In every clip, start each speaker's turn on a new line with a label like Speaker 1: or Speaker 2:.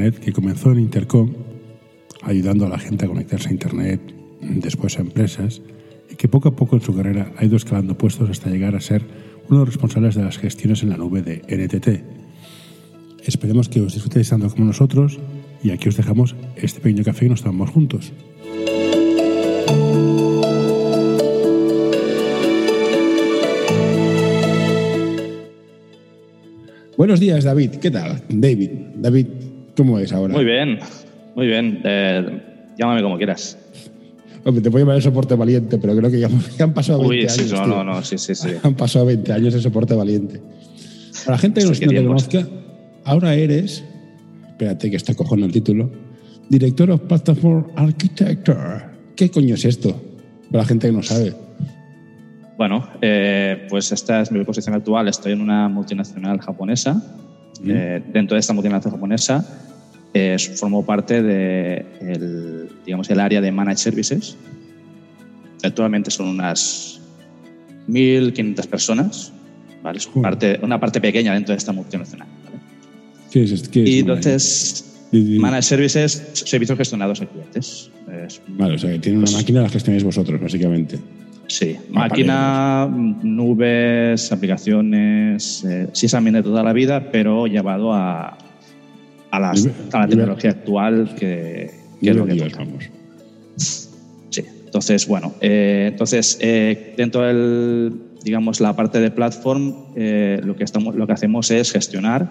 Speaker 1: Internet que comenzó en Intercom ayudando a la gente a conectarse a Internet, después a empresas, y que poco a poco en su carrera ha ido escalando puestos hasta llegar a ser uno de los responsables de las gestiones en la nube de NTT. Esperemos que os disfrutéis tanto como nosotros y aquí os dejamos este pequeño café y nos tomamos juntos. Buenos días, David. ¿Qué tal? David. David, ¿cómo es ahora?
Speaker 2: Muy bien, muy bien. Eh, llámame como quieras.
Speaker 1: Hombre, te puedo llamar el soporte valiente, pero creo que ya, han pasado 20
Speaker 2: Uy,
Speaker 1: años.
Speaker 2: sí, no,
Speaker 1: tío.
Speaker 2: no, no, sí, sí, sí.
Speaker 1: Han pasado 20 años de soporte valiente. Para la gente que no, no te conozca, ahora eres, espérate que está cojando el título, Director of Platform Architecture. ¿Qué coño es esto? Para la gente que no sabe.
Speaker 2: Bueno, eh, pues esta es mi posición actual. Estoy en una multinacional japonesa. Eh, dentro de esta multinacional japonesa eh, formo parte de el, digamos, el área de Managed Services. Actualmente son unas 1.500 personas. ¿vale? Parte, una parte pequeña dentro de esta multinacional. ¿vale?
Speaker 1: ¿Qué es esto? ¿Qué es
Speaker 2: Y entonces, Managed Services, servicios gestionados a clientes. Es
Speaker 1: Vale, o sea, que tiene una
Speaker 2: Pues-
Speaker 1: máquina la gestionáis vosotros, básicamente.
Speaker 2: Sí, máquina, nubes, aplicaciones, eh, sí también de toda la vida, pero llevado a, a, las-
Speaker 1: Nivel-
Speaker 2: a la tecnología actual que, que es lo que
Speaker 1: Dios,
Speaker 2: toca.
Speaker 1: vamos.
Speaker 2: Sí, entonces, bueno, eh, entonces eh, dentro del, digamos, la parte de platform, lo, que estamos, lo que hacemos es gestionar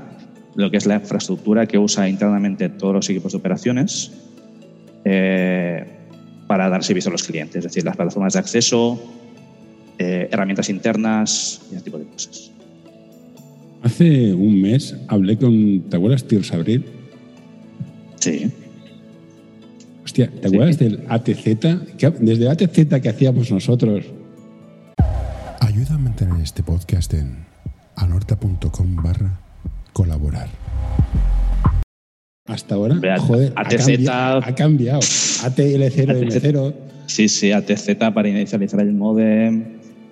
Speaker 2: lo que es la infraestructura que usa internamente todos los equipos de operaciones eh, para dar servicio a los clientes, es decir, las plataformas de acceso, eh, herramientas internas y ese tipo de cosas.
Speaker 1: Hace un mes hablé con. ¿Te acuerdas, Tirs Abril?
Speaker 2: Sí,
Speaker 1: Hostia, ¿te
Speaker 2: Sí.
Speaker 1: acuerdas del ATZ? Que- desde el ATZ que hacíamos nosotros. Ayuda a mantener este podcast en anorta.com barra colaborar. Hasta ahora,
Speaker 2: Ve,
Speaker 1: joder, ha
Speaker 2: ATZ.
Speaker 1: cambiado. Ha cambiado. ATL0M0.
Speaker 2: sí, sí, ATZ para inicializar el modem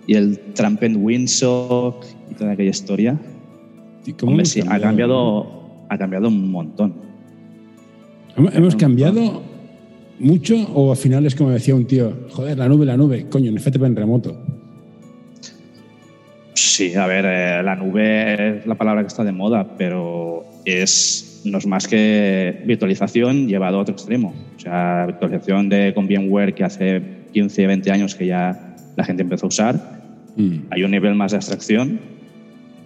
Speaker 2: y el Tramp and Windsock y toda aquella historia.
Speaker 1: ¿Y cómo
Speaker 2: Hombre, sí, ha cambiado, ha cambiado un montón.
Speaker 1: ¿Hemos- ¿Hemos cambiado mucho o al final es como decía un tío, joder, la nube, la nube, coño, en FTP en remoto?
Speaker 2: Sí, a ver, eh, la nube es la palabra que está de moda, pero es, no es más que virtualización llevado a otro extremo. O sea, virtualización de, con VMware que hace 15, 20 años que ya la gente empezó a usar.
Speaker 1: Mm.
Speaker 2: Hay un nivel más de abstracción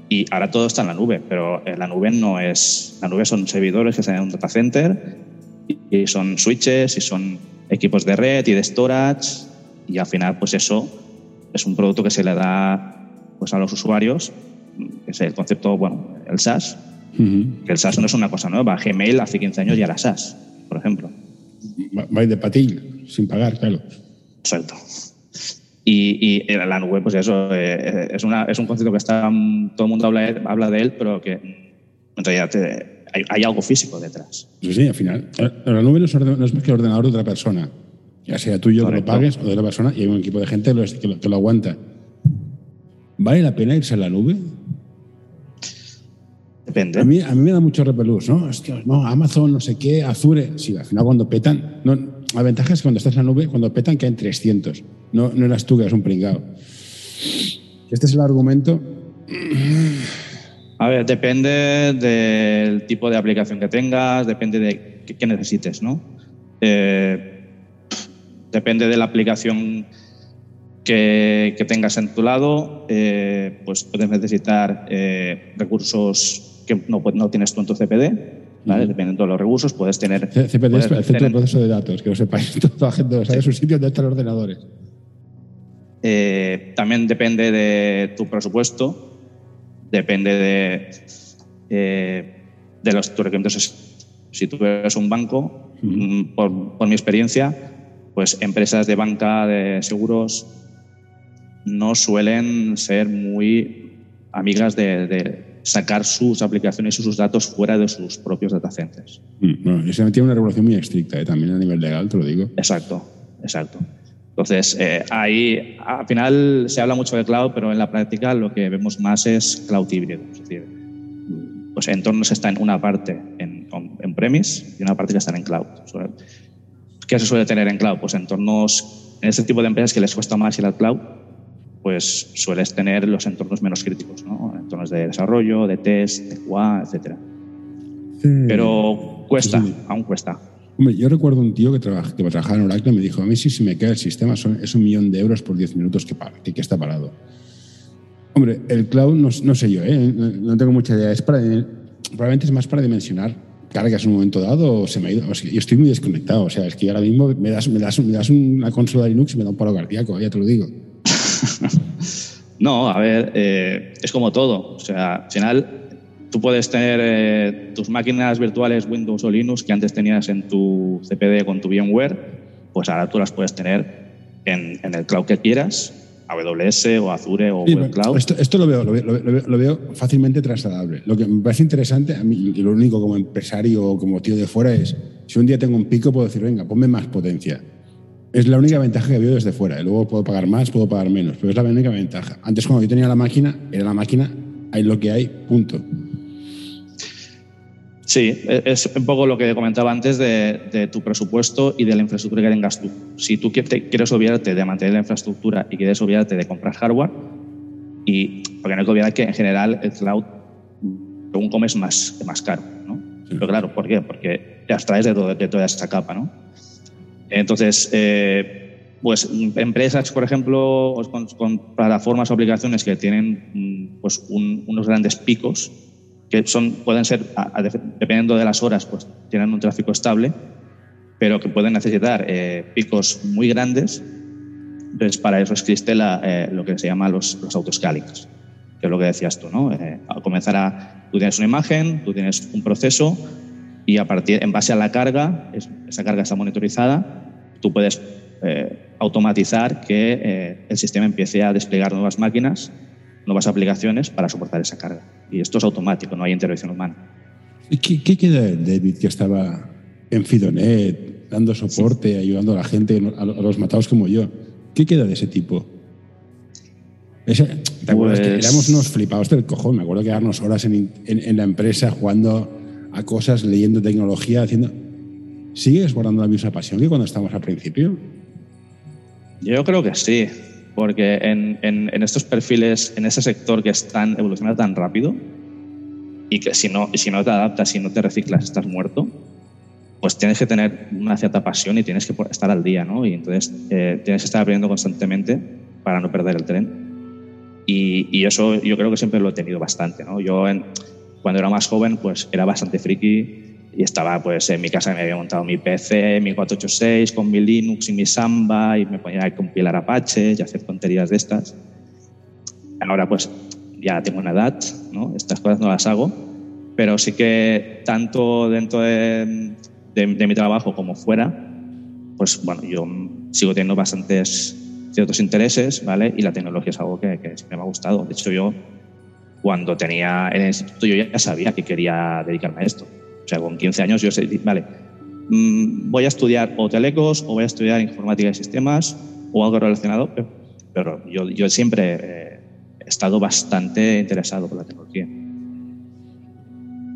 Speaker 2: y ahora todo está en la nube, pero eh, la nube no es... La nube son servidores que están en un data center y, y son switches y son equipos de red y de storage y al final pues eso es un producto que se le da pues a los usuarios, que es el concepto, bueno, el SaaS, Que el SaaS no es una cosa nueva. Gmail hace 15 años ya era SaaS, por ejemplo.
Speaker 1: Va- de patil, sin pagar, claro.
Speaker 2: Exacto. Y, y la nube, pues eso, eh, es, una, es un concepto que está, todo el mundo habla, habla de él, pero que en realidad eh, hay, hay algo físico detrás.
Speaker 1: Pues sí, al final. La nube no es, orden- no es más que el ordenador de otra persona. Ya sea tuyo que lo pagues o de otra persona, y hay un equipo de gente que lo, que lo- que lo aguanta. ¿Vale la pena irse a la nube?
Speaker 2: Depende.
Speaker 1: A mí, a mí me da mucho repelús, ¿no? Hostia, no, Amazon, no sé qué, Azure. Sí, al final cuando petan. No, la ventaja es que cuando estás en la nube, cuando petan caen 300. No, no eras tú que eras un pringao. Este es el argumento.
Speaker 2: A ver, depende del tipo de aplicación que tengas, depende de qué, qué necesites, ¿no? Eh, depende de la aplicación que, que tengas en tu lado, eh, pues puedes necesitar eh, recursos que no, no tienes tú en tu CPD, ¿vale? Dependiendo de los recursos, puedes tener...
Speaker 1: CPD es el Centro de Proceso de Datos, que lo sepáis. Toda la gente lo sabe, su sitio donde están los ordenadores.
Speaker 2: Eh, también depende de tu presupuesto, depende de, eh, de los tus requerimientos. Si tú eres un banco, mm, por, por mi experiencia, pues empresas de banca, de seguros, no suelen ser muy amigas de, de sacar sus aplicaciones y sus datos fuera de sus propios data centers.
Speaker 1: Mm, Bueno, y se tiene una regulación muy estricta, ¿eh? también a nivel legal, te lo digo.
Speaker 2: Exacto, exacto. Entonces, eh, ahí al final se habla mucho de cloud, pero en la práctica lo que vemos más es cloud híbrido. Es decir, pues entornos están en una parte en, en premise y una parte que están en cloud. ¿Qué se suele tener en cloud? Pues entornos, en este tipo de empresas que les cuesta más ir al cloud, pues sueles tener los entornos menos críticos, ¿no? entornos de desarrollo, de test, de QA, etc. Pero cuesta, aún cuesta.
Speaker 1: Hombre, yo recuerdo un tío que, trabaja, que trabajaba en Oracle y me dijo, a mí si se me cae el sistema es un millón de euros por 10 minutos que, que, que está parado. Hombre, el cloud no, no sé yo, ¿eh? no tengo mucha idea. Es para, probablemente es más para dimensionar cargas en un momento dado o se me ha ido. O sea, yo estoy muy desconectado. O sea, es que ahora mismo me das, me das, me das una consola de Linux y me da un paro cardíaco, ya te lo digo.
Speaker 2: no, a ver, eh, es como todo. O sea, al final tú puedes tener eh, tus máquinas virtuales Windows o Linux que antes tenías en tu CPD con tu VMware, pues ahora tú las puedes tener en, en el cloud que quieras AWS o Azure o Google Cloud.
Speaker 1: Esto, lo, veo, lo, veo, fácilmente trasladable. Lo que me parece interesante, a mí, y lo único como empresario o como tío de fuera es, si un día tengo un pico, puedo decir, venga, ponme más potencia. Es la única ventaja que veo desde fuera. Luego puedo pagar más, puedo pagar menos, pero es la única ventaja. Antes cuando yo tenía la máquina, era la máquina, hay lo que hay, punto.
Speaker 2: Sí, e, es un poco lo que comentaba antes de, tu presupuesto y de la infraestructura que tengas tú. Si tú quieres obviarte de mantener la infraestructura y quieres obviarte de comprar hardware, y porque no hay que olvidar que en general el cloud, según comes, más, más caro. ¿no? Pero claro, ¿por qué? Porque te abstraes de, de toda esta capa. ¿no? Entonces, eh, pues empresas, por ejemplo, con, plataformas o aplicaciones que tienen mm, pues, unos grandes picos, que son, pueden ser, dependiendo de las horas, pues tienen un tráfico estable, pero que pueden necesitar eh, picos muy grandes. Entonces, para eso existe la, eh, lo que se llama los, los autoscalings, que es lo que decías tú, ¿no? Eh, comenzar a, tú tienes una imagen, tú tienes un proceso y a partir, en base a la carga, esa carga está monitorizada, tú puedes automatizar que el sistema empiece a desplegar nuevas máquinas nuevas aplicaciones para soportar esa carga. Y esto es automático, no hay intervención humana.
Speaker 1: ¿Y qué, queda de David que estaba en Fidonet, dando soporte, ayudando a la gente, a los matados como yo? ¿Qué queda de ese tipo? ¿Te acuerdas que pues éramos unos flipados del cojón? Me acuerdo quedarnos horas en, en, la empresa jugando a cosas, leyendo tecnología, haciendo... ¿Sigues guardando la misma pasión que cuando estábamos al principio?
Speaker 2: Yo creo que sí porque en, en, estos perfiles, en ese sector que están evolucionando tan rápido y que si no, si no te adaptas, si no te reciclas, estás muerto, pues tienes que tener una cierta pasión y tienes que estar al día, ¿no? Y entonces eh, tienes que estar aprendiendo constantemente para no perder el tren. Y, y, eso yo creo que siempre lo he tenido bastante, ¿no? Yo cuando era más joven, pues era bastante friki y estaba pues en mi casa me había montado mi PC, mi 486 con mi Linux y mi Samba y me ponía a compilar Apache y hacer tonterías de estas. Ahora pues ya tengo una edad, ¿no? Estas cosas no las hago, pero sí que tanto dentro de, de, mi trabajo como fuera, pues bueno, yo sigo teniendo bastantes ciertos intereses, ¿vale? Y la tecnología es algo que, que siempre me ha gustado. De hecho, yo cuando tenía en el instituto yo ya sabía que quería dedicarme a esto o sea, con 15 años yo sé, vale, mm, voy a estudiar o telecos o voy a estudiar informática y sistemas o algo relacionado, pero, yo, yo, siempre eh, he estado bastante interesado por la tecnología.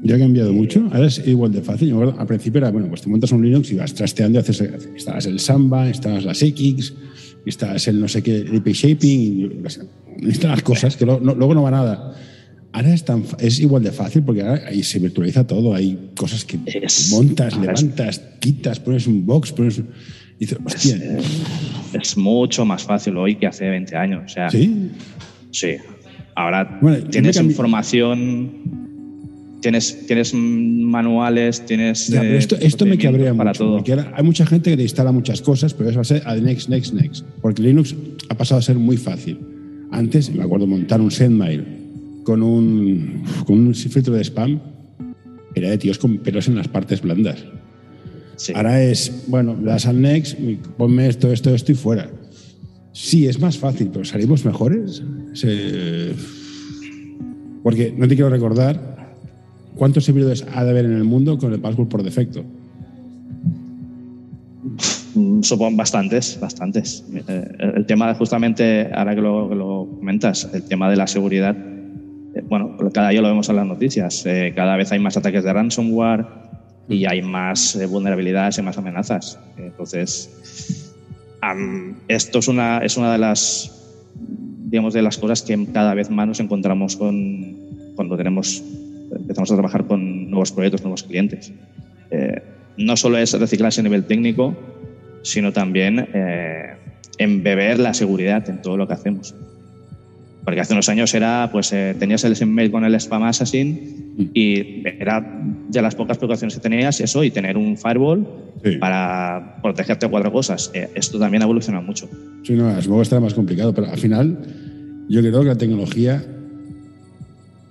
Speaker 1: ¿Ya ha cambiado mucho? Ahora es igual de fácil. al principio era, bueno, pues te montas un Linux y vas trasteando, haces, instalas el Samba, instalas las X, instalas el no sé qué, el shaping, instalas cosas que luego no va nada. Ahora es, tan, es igual de fácil porque ahora ahí se virtualiza todo. Hay cosas que montas, levantas, quitas, pones un box, pones.
Speaker 2: Es, mucho más fácil hoy que hace 20 años. O sea,
Speaker 1: sí.
Speaker 2: Sí. Ahora tienes información, tienes, tienes manuales, tienes.
Speaker 1: Eh, esto, esto me cabrea para mucho. Todo. Porque hay mucha gente que te instala muchas cosas, pero eso va a ser al next, next, next. Porque Linux ha pasado a ser muy fácil. Antes, me acuerdo montar un sendmail con un, con un filtro de spam era de tíos con pelos en las partes blandas. Ahora es, bueno, das al next, ponme esto, esto, esto y fuera. Sí, es más fácil, pero salimos mejores. Porque no te quiero recordar cuántos servidores ha de haber en el mundo con el password por defecto.
Speaker 2: Supongo bastantes, bastantes. Eh, el tema, justamente, ahora que lo, que lo comentas, el tema de la seguridad bueno, cada día lo vemos en las noticias. Eh, cada vez hay más ataques de ransomware y hay más eh, vulnerabilidades y más amenazas. Entonces, esto es una, es una de las digamos, de las cosas que cada vez más nos encontramos con, cuando tenemos, empezamos a trabajar con nuevos proyectos, nuevos clientes. Eh, no solo es reciclarse a nivel técnico, sino también embeber la seguridad en todo lo que hacemos. Porque hace unos años era, pues eh, tenías el email con el spam assassin mm. y era de las pocas preocupaciones que tenías eso y tener un firewall para protegerte de cuatro cosas. Eh, esto también ha evolucionado mucho.
Speaker 1: Sí, no, supongo que estará más complicado, pero al final yo creo que la tecnología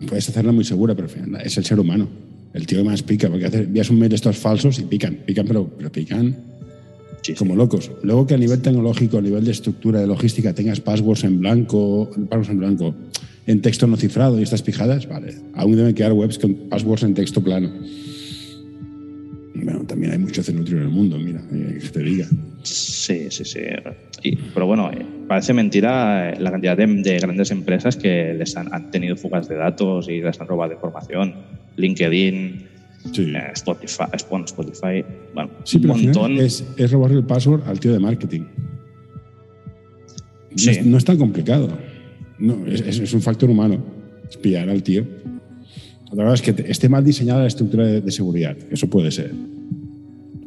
Speaker 1: puedes hacerla muy segura, pero al final es el ser humano. El tío que más pica, porque envías un mail de estos falsos y pican, pican, pero, pero pican como locos. Luego que a nivel tecnológico, a nivel de estructura, de logística, tengas passwords en blanco, passwords en blanco, en texto no cifrado y estas pijadas, vale. Aún deben quedar webs con passwords en texto plano. Bueno, también hay mucho cenutrio en el mundo, mira, eh, que te diga.
Speaker 2: Sí, sí, sí. pero bueno, eh, parece mentira eh, la cantidad de, grandes empresas que les han, han, tenido fugas de datos y les han robado información. LinkedIn, eh, Spotify, Spotify, bueno,
Speaker 1: sí, un montón. Es, es robarle el password al tío de marketing. No, es, tan complicado. No, es, es, un factor humano. Es pillar al tío. Otra cosa es que esté mal diseñada la estructura de, seguridad. Eso puede ser.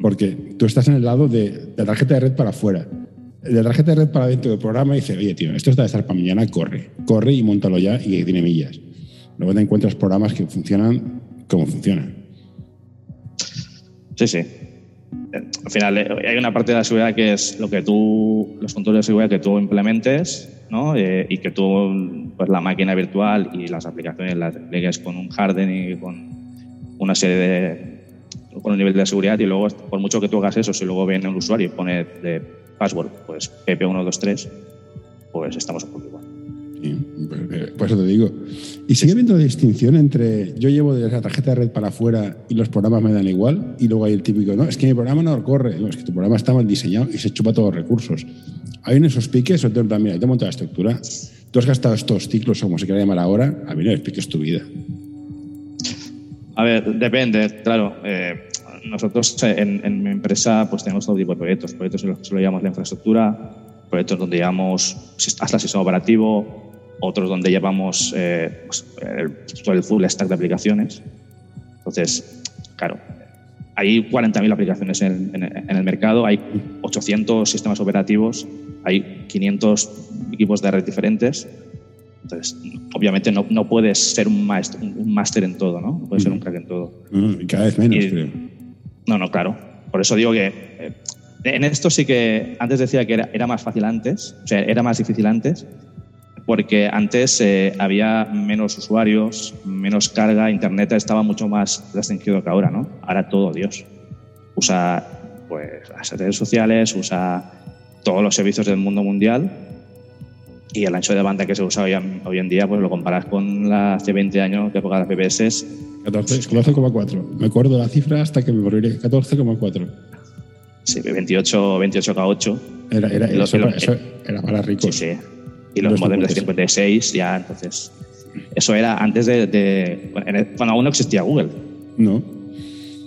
Speaker 1: Porque tú estás en el lado de, la tarjeta de red para afuera. De la tarjeta de red para dentro del programa y dice, oye, tío, esto está de estar para mañana, corre. Corre y montalo ya y tiene millas. Luego te encuentras programas que funcionan como funcionan.
Speaker 2: Sí, sí. Al final eh, hay una parte de la seguridad que es lo que tú, los controles de seguridad que tú implementes, ¿no? Eh, y que tú, pues la máquina virtual y las aplicaciones las despliegues con un harden y con una serie de, con un nivel de seguridad y luego, por mucho que tú hagas eso, si luego viene un usuario y pone de password, pues PP123, pues estamos un igual.
Speaker 1: Por eso te digo. Y sigue habiendo distinción entre yo llevo de la tarjeta de red para afuera y los programas me dan igual, y luego hay el típico, no, es que mi programa no corre, no, es que tu programa está mal diseñado y se chupa todos los recursos. ¿Hay en esos piques o te mira, te monto la estructura? Tú has gastado estos ciclos, o como se quiera llamar ahora, a mí no es tu vida.
Speaker 2: A ver, depende, claro. Eh, nosotros en, mi empresa pues tenemos todo tipo de proyectos, proyectos en los que solo llevamos la infraestructura, proyectos donde llevamos hasta el sistema operativo, otros donde llevamos eh, pues, el, full stack de aplicaciones. Entonces, claro, hay 40.000 aplicaciones en, el mercado, hay 800 sistemas operativos, hay 500 equipos de red diferentes. Entonces, obviamente no, no puedes ser un máster un máster en todo, ¿no? Puedes ser un crack en todo.
Speaker 1: y cada vez menos, creo.
Speaker 2: No, no, claro. Por eso digo que eh, en esto sí que antes decía que era, era más fácil antes, o sea, era más difícil antes, porque antes eh, había menos usuarios, menos carga, Internet estaba mucho más restringido que ahora, ¿no? Ahora todo Dios. Usa pues, las redes sociales, usa todos los servicios del mundo mundial y el ancho de banda que se usa hoy, en día, pues lo comparas con la hace 20 años que época de PBS.
Speaker 1: 14,4. Me acuerdo la cifra hasta que me moriré. 14,4.
Speaker 2: Sí, 28, 28K8.
Speaker 1: Era, era, eso, era para ricos.
Speaker 2: Sí, sí y los modelos de 56 ya, entonces. Eso era antes de, cuando aún no existía Google.
Speaker 1: No.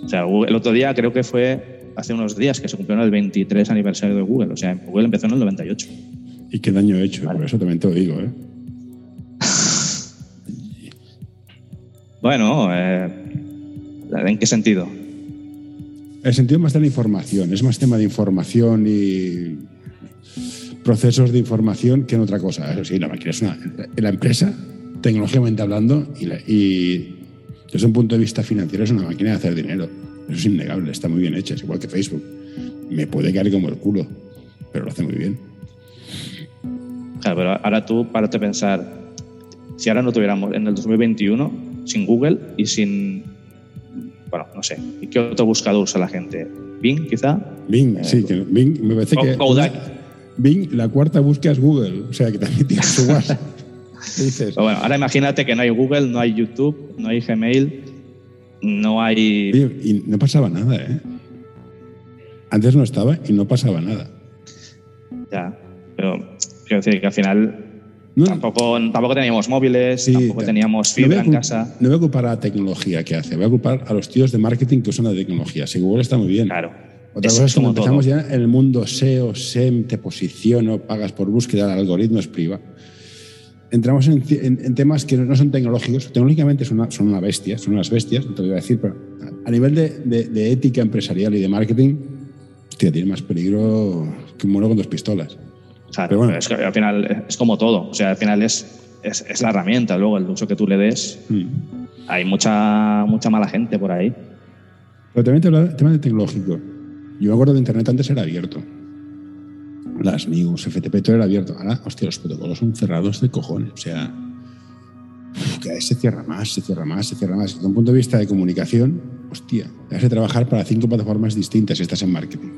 Speaker 2: O sea, el otro día creo que fue hace unos días que se cumplió el 23 aniversario de Google. O sea, Google empezó en el 98.
Speaker 1: ¿Y qué daño he hecho? Por eso también te lo digo, ¿eh?
Speaker 2: bueno, eh, ¿en qué sentido?
Speaker 1: El sentido más de la información. Es más tema de información y procesos de información que en otra cosa. Eso sí, la máquina es una. La empresa, tecnológicamente hablando, y, desde un punto de vista financiero, es una máquina de hacer dinero. Eso es innegable, está muy bien hecha, es igual que Facebook. Me puede caer como el culo, pero lo hace muy bien.
Speaker 2: Claro, pero ahora tú, párate a pensar, si ahora no tuviéramos en el 2021, sin Google y sin. Bueno, no sé, ¿y qué otro buscador usa la gente? Bing, quizá.
Speaker 1: Bing, sí, eh, que Bing me parece que. Bing, la cuarta búsqueda es Google, o sea que también tienes su WhatsApp.
Speaker 2: dices? bueno, ahora imagínate que no hay Google, no hay YouTube, no hay Gmail, no hay.
Speaker 1: y no pasaba nada, ¿eh? Antes no estaba y no pasaba nada.
Speaker 2: Ya, pero quiero decir que al final tampoco, tampoco teníamos móviles, tampoco teníamos fibra en casa.
Speaker 1: No voy a ocupar a la tecnología que hace, voy a ocupar a los tíos de marketing que usan la tecnología. Si Google está muy bien.
Speaker 2: Claro.
Speaker 1: Otra cosa es cuando empezamos ya en el mundo SEO, SEM, te posiciono, pagas por búsqueda, el algoritmo es privado. Entramos en, temas que no son tecnológicos, tecnológicamente son, una, son una bestia, son unas bestias, te voy a decir, pero a nivel de, de, ética empresarial y de marketing, hostia, tiene más peligro que un mono con dos pistolas.
Speaker 2: Pero bueno. es que al final es como todo, o sea, al final es, es, es la herramienta, luego el uso que tú le des. Mm. Hay mucha, mucha mala gente por ahí.
Speaker 1: Pero también el tema de tecnológico. Yo me acuerdo de Internet antes era abierto. Las news, FTP, todo era abierto. Ahora, hostia, los protocolos son cerrados de cojones. O sea, se cierra más, se cierra más, se cierra más. Desde un punto de vista de comunicación, hostia, te hace trabajar para cinco plataformas distintas si estás en marketing.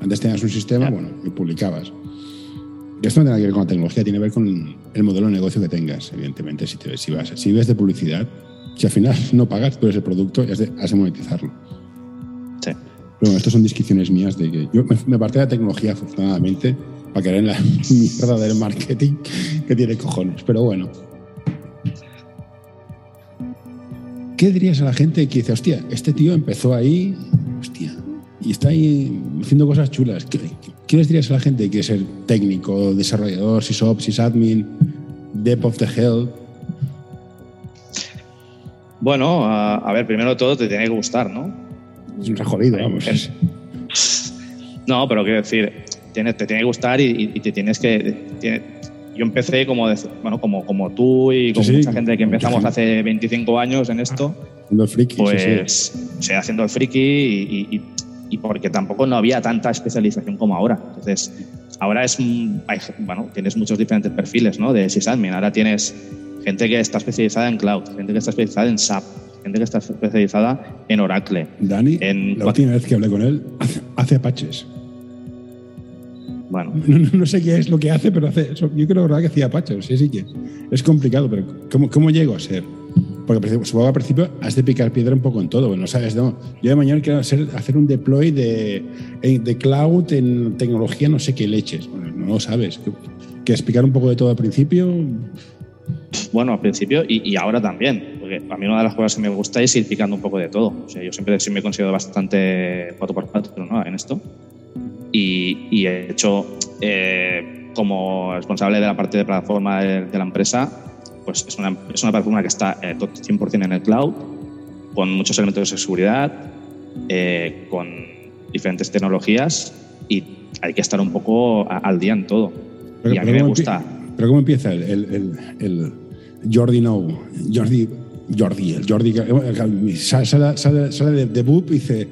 Speaker 1: Antes tenías un sistema, bueno, y publicabas. Esto no tiene que ver con la tecnología, tiene que ver con el modelo de negocio que tengas, evidentemente. Si, te, si, vas, si ves de publicidad, si al final no pagas, tú eres el producto y has de, has de monetizarlo. Pero bueno, estas son discusiones mías de que yo me aparté de la tecnología, afortunadamente, para caer en la mierda del marketing que tiene cojones. Pero bueno. ¿Qué dirías a la gente que dice, hostia, este tío empezó ahí, hostia, y está ahí haciendo cosas chulas? ¿Qué, les dirías a la gente que quiere ser técnico, desarrollador, sysops, sysadmin, dev of the hell?
Speaker 2: Bueno, a, ver, primero de todo te tiene que gustar, ¿no?
Speaker 1: Es un jodido, vamos.
Speaker 2: No, pero quiero decir, te tiene que gustar y, te tienes que... yo empecé como, bueno, como, como tú y como mucha gente que empezamos hace 25 años en esto.
Speaker 1: Haciendo el friki.
Speaker 2: Pues, sí, haciendo el friki y, y, porque tampoco no había tanta especialización como ahora. Entonces, ahora es, bueno, tienes muchos diferentes perfiles, ¿no? De sysadmin. Ahora tienes gente que está especializada en cloud, gente que está especializada en SAP, gente que está especializada en Oracle.
Speaker 1: Dani, en, la última vez que hablé con él, hace apaches.
Speaker 2: Bueno.
Speaker 1: No, sé qué es lo que hace, pero hace eso. Yo creo que hacía Apache, sí, sí que es complicado, pero ¿cómo, cómo llego a ser? Porque supongo al principio has de picar piedra un poco en todo, no sabes, no. Yo de mañana quiero hacer, hacer un deploy de, de cloud en tecnología, no sé qué leches. Bueno, no lo sabes. ¿Quieres explicar un poco de todo al principio?
Speaker 2: Bueno, al principio y, y, ahora también, porque a mí una de las cosas que me gusta es ir picando un poco de todo. O sea, yo siempre sí me he considerado bastante 4x4 ¿no? en esto y, he hecho eh, como responsable de la parte de plataforma de, la empresa, pues es una, es una plataforma que está 100% eh, en el cloud, con muchos elementos de seguridad, eh, con diferentes tecnologías y hay que estar un poco al día en todo. y a mí me gusta.
Speaker 1: Pero ¿cómo empieza el, el, el, Jordi No? Jordi, Jordi, el Jordi sale, sale, sale de, de Boop y dice,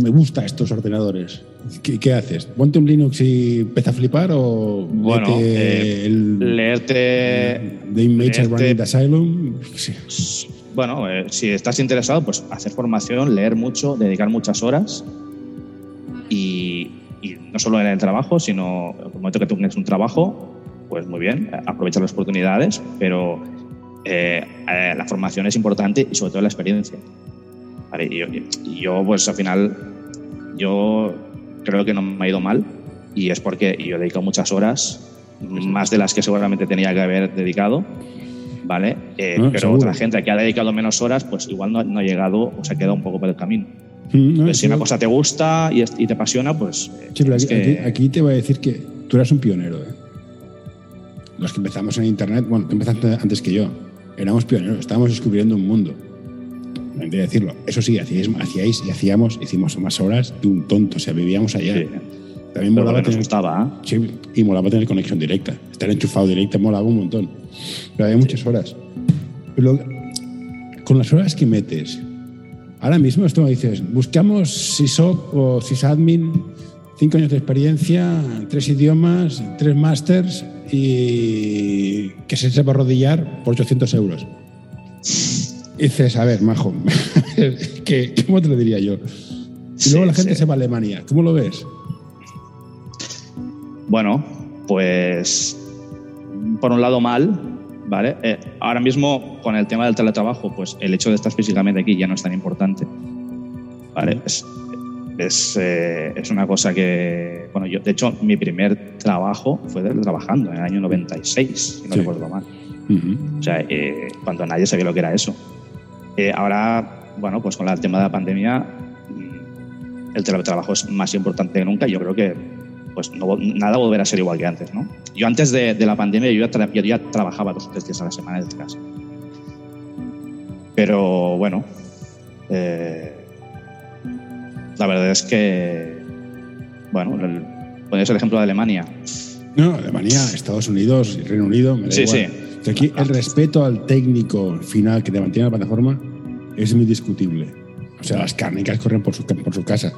Speaker 1: me gusta estos ordenadores. ¿Qué, haces? ¿Ponte un Linux y empieza a flipar o
Speaker 2: bueno, eh, leerte
Speaker 1: The Image Running Asylum?
Speaker 2: Bueno, eh, si estás interesado, pues hacer formación, leer mucho, dedicar muchas horas y, no solo en el trabajo, sino en el momento que tú tienes un trabajo, pues muy bien, aprovechar las oportunidades, pero eh, la formación es importante y sobre todo la experiencia. y, yo, y yo, pues al final, yo creo que no me ha ido mal y es porque yo he dedicado muchas horas, más de las que seguramente tenía que haber dedicado, ¿vale? Eh, pero otra gente que ha dedicado menos horas, pues igual no, ha llegado o se ha quedado un poco por el camino. Mm, si una cosa te gusta y, te apasiona, pues...
Speaker 1: Eh, aquí, te voy a decir que tú eras un pionero. ¿eh? Los que empezamos en Internet, bueno, tú empezaste antes que yo, éramos pioneros, estábamos descubriendo un mundo de decirlo. Eso sí, hacíais, hacíais y hacíamos, hicimos más horas de un tonto, o sea, vivíamos allá.
Speaker 2: También molaba tener, gustaba.
Speaker 1: Sí, y molaba tener conexión directa. Estar enchufado directo molaba un montón. Pero había muchas horas. Pero con las horas que metes, ahora mismo esto me dices, buscamos SysOp o sysadmin, cinco años de experiencia, tres idiomas, tres masters y que se sepa arrodillar por 800 euros dices, a ver, majo, ¿cómo te lo diría yo? Y luego la gente se va a Alemania. ¿Cómo lo ves?
Speaker 2: Bueno, pues por un lado mal, ¿vale? Eh, ahora mismo con el tema del teletrabajo, pues el hecho de estar físicamente aquí ya no es tan importante, ¿vale? es, eh, es, una cosa que, bueno, yo, de hecho, mi primer trabajo fue trabajando en el año 96, si no recuerdo mal. O sea, eh, cuando nadie sabía lo que era eso. Eh, ahora, bueno, pues con el tema de la pandemia, mm, el teletrabajo es más importante que nunca. Yo creo que pues no, nada volverá a ser igual que antes, ¿no? Yo antes de, de la pandemia yo ya, yo ya, trabajaba dos o tres días a la semana desde casa. Pero bueno, eh, la verdad es que, bueno, ponéis el ejemplo de Alemania.
Speaker 1: No, Alemania, Estados Unidos y Reino Unido, me da
Speaker 2: sí,
Speaker 1: igual.
Speaker 2: Sí.
Speaker 1: Aquí el respeto al técnico final que te mantiene la plataforma es muy discutible. O sea, las cárnicas corren por su, por su casa.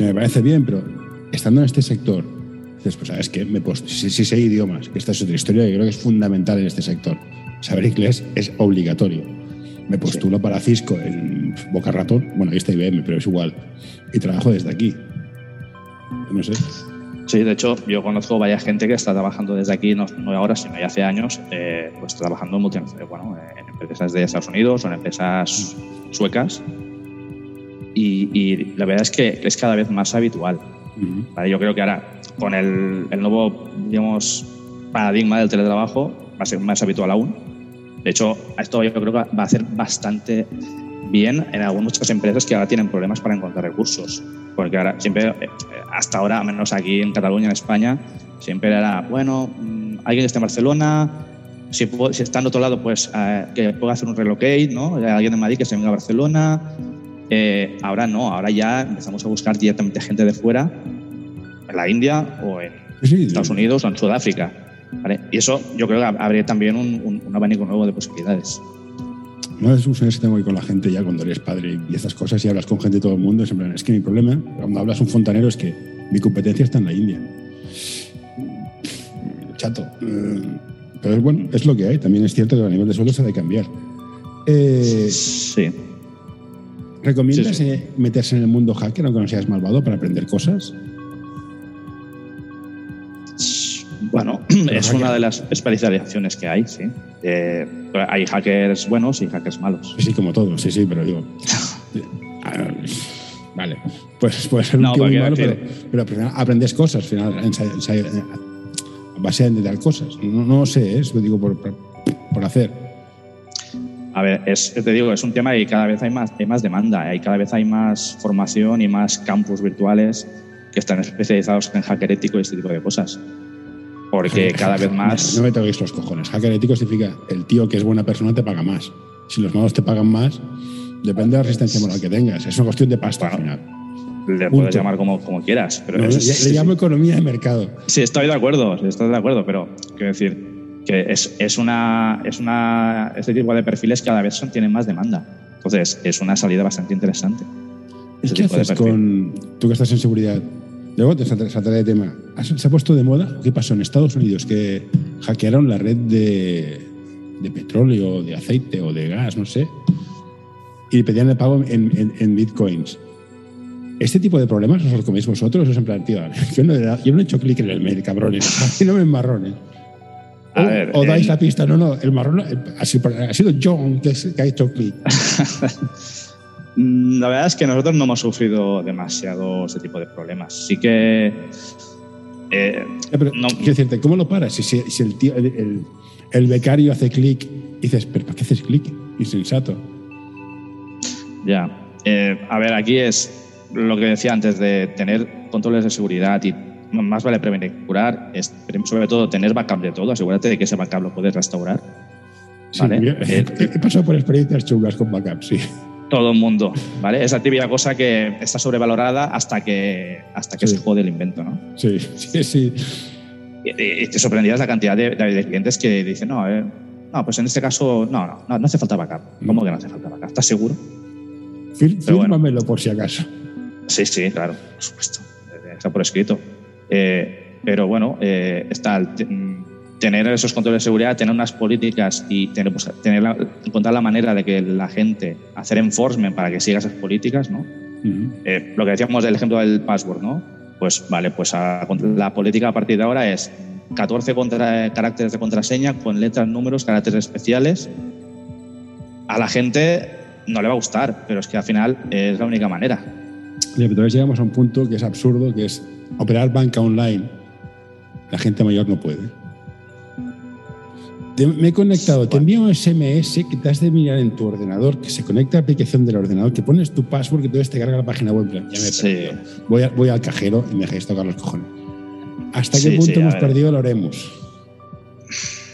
Speaker 1: Me parece bien, pero estando en este sector, dices, pues sabes que me si, si sé idiomas, que esta es otra historia que creo que es fundamental en este sector. Saber inglés es obligatorio. Me postulo sí. para Cisco en Boca Ratón, bueno, ahí está IBM, pero es igual. Y trabajo desde aquí. No sé.
Speaker 2: Sí, de hecho, yo conozco varias gente que está trabajando desde aquí, no, no ahora, sino ya hace años, eh, pues trabajando en, bueno, en empresas de Estados Unidos o en empresas suecas. Y, y, la verdad es que es cada vez más habitual. Uh -huh. ¿vale? Yo creo que ahora, con el, el, nuevo, digamos, paradigma del teletrabajo, va a ser más habitual aún. De hecho, esto yo creo que va a hacer bastante bien en algunas empresas que ahora tienen problemas para encontrar recursos. Porque ahora siempre, hasta ahora, menos aquí en Cataluña, en España, siempre era, bueno, alguien que esté en Barcelona, si, si está en otro lado, pues eh, que pueda hacer un relocate, ¿no? Alguien de Madrid que se venga a Barcelona. Eh, ahora no, ahora ya empezamos a buscar directamente gente de fuera, en la India o en sí, Estados sí. Unidos o en Sudáfrica. ¿vale? Y eso yo creo que abre también un, un, un abanico nuevo de posibilidades.
Speaker 1: Una de las discusiones que tengo hoy con la gente ya cuando eres padre y estas cosas y hablas con gente de todo el mundo es, en plan, es que mi problema cuando hablas un fontanero es que mi competencia está en la India. Chato. Pero bueno, es lo que hay. También es cierto que a nivel de sueldo se ha de cambiar. Eh,
Speaker 2: sí.
Speaker 1: ¿Recomiendas sí, sí. meterse en el mundo hacker aunque no seas malvado para aprender cosas?
Speaker 2: Bueno, es una de las especializaciones que hay, sí. Eh, hay hackers buenos y hackers malos.
Speaker 1: Sí, como todos, sí, sí, pero digo. vale, pues puede ser un no, tío muy malo, pero, pero, pero, aprendes cosas, al final, a base de cosas. No, no sé, es, lo digo por, por, hacer.
Speaker 2: A ver, es, te digo, es un tema y cada vez hay más, hay más demanda, hay cada vez hay más formación y más campus virtuales que están especializados en hacker ético y este tipo de cosas porque cada vez más...
Speaker 1: No me toquéis los cojones. Hacker ético significa el tío que es buena persona te paga más. Si los malos te pagan más, depende de la resistencia moral que tengas. Es una cuestión de pasta al final.
Speaker 2: Le Punto. puedes llamar como, como quieras. Pero
Speaker 1: no, es, le, le, llamo economía de mercado.
Speaker 2: Sí, estoy de acuerdo, estoy de acuerdo, pero quiero decir que es, es, una, es una... Este tipo de perfiles cada vez son, tienen más demanda. Entonces, es una salida bastante interesante.
Speaker 1: ¿Qué haces con... Tú que estás en seguridad, Luego te saltaré de tema. ¿Se ha puesto de moda? ¿Qué pasó en Estados Unidos? Que hackearon la red de, de petróleo, de aceite o de gas, no sé, y pedían el pago en, en, en bitcoins. ¿Este tipo de problemas os coméis vosotros? Es en plan, tío, yo no, yo no he hecho clic en el mail, cabrones. Así no me emmarrones. O, ver, o dais el... la pista, no, no, el marrón ha sido, ha sido John que, que ha hecho clic.
Speaker 2: La verdad es que nosotros no hemos sufrido demasiado ese tipo de problemas. Sí que. Eh,
Speaker 1: pero, no, quiero decirte, ¿cómo lo paras? Si, si, si el, tío, el, el, el, becario hace clic y dices, ¿pero para qué haces clic? Insensato.
Speaker 2: Ya. Eh, a ver, aquí es lo que decía antes de tener controles de seguridad y más vale prevenir que curar, es sobre todo tener backup de todo, asegúrate de que ese backup lo puedes restaurar.
Speaker 1: Sí, ¿vale? he, he pasado por experiencias chungas con backup, sí
Speaker 2: todo el mundo, ¿vale? Esa típica cosa que está sobrevalorada hasta que, hasta que sí. se jode el invento, ¿no?
Speaker 1: Sí, sí, sí.
Speaker 2: Y, y te sorprendías la cantidad de, de, clientes que dicen, no, eh, no, pues en este caso, no, no, no, no hace falta backup. ¿Cómo no. que no hace falta backup? ¿Estás seguro?
Speaker 1: Fírmamelo bueno. por si acaso.
Speaker 2: Sí, sí, claro, por supuesto. Está por escrito. Eh, pero bueno, eh, está el, tener esos controles de seguridad, tener unas políticas y tener, pues, tener la, encontrar la manera de que la gente, hacer enforcement para que siga esas políticas, ¿no? Uh -huh. eh, lo que decíamos del ejemplo del password, ¿no? Pues vale, pues a, la política a partir de ahora es 14 contra, caracteres de contraseña con letras, números, caracteres especiales. A la gente no le va a gustar, pero es que al final es la única manera.
Speaker 1: entonces llegamos a un punto que es absurdo, que es operar banca online. La gente mayor no puede. Me he conectado, te envío un SMS que te has de mirar en tu ordenador, que se conecta a la aplicación del ordenador, que pones tu password, que entonces te carga la página web. Ya me sí. voy, voy al cajero y me dejáis tocar los cojones. ¿Hasta qué punto hemos perdido lo haremos?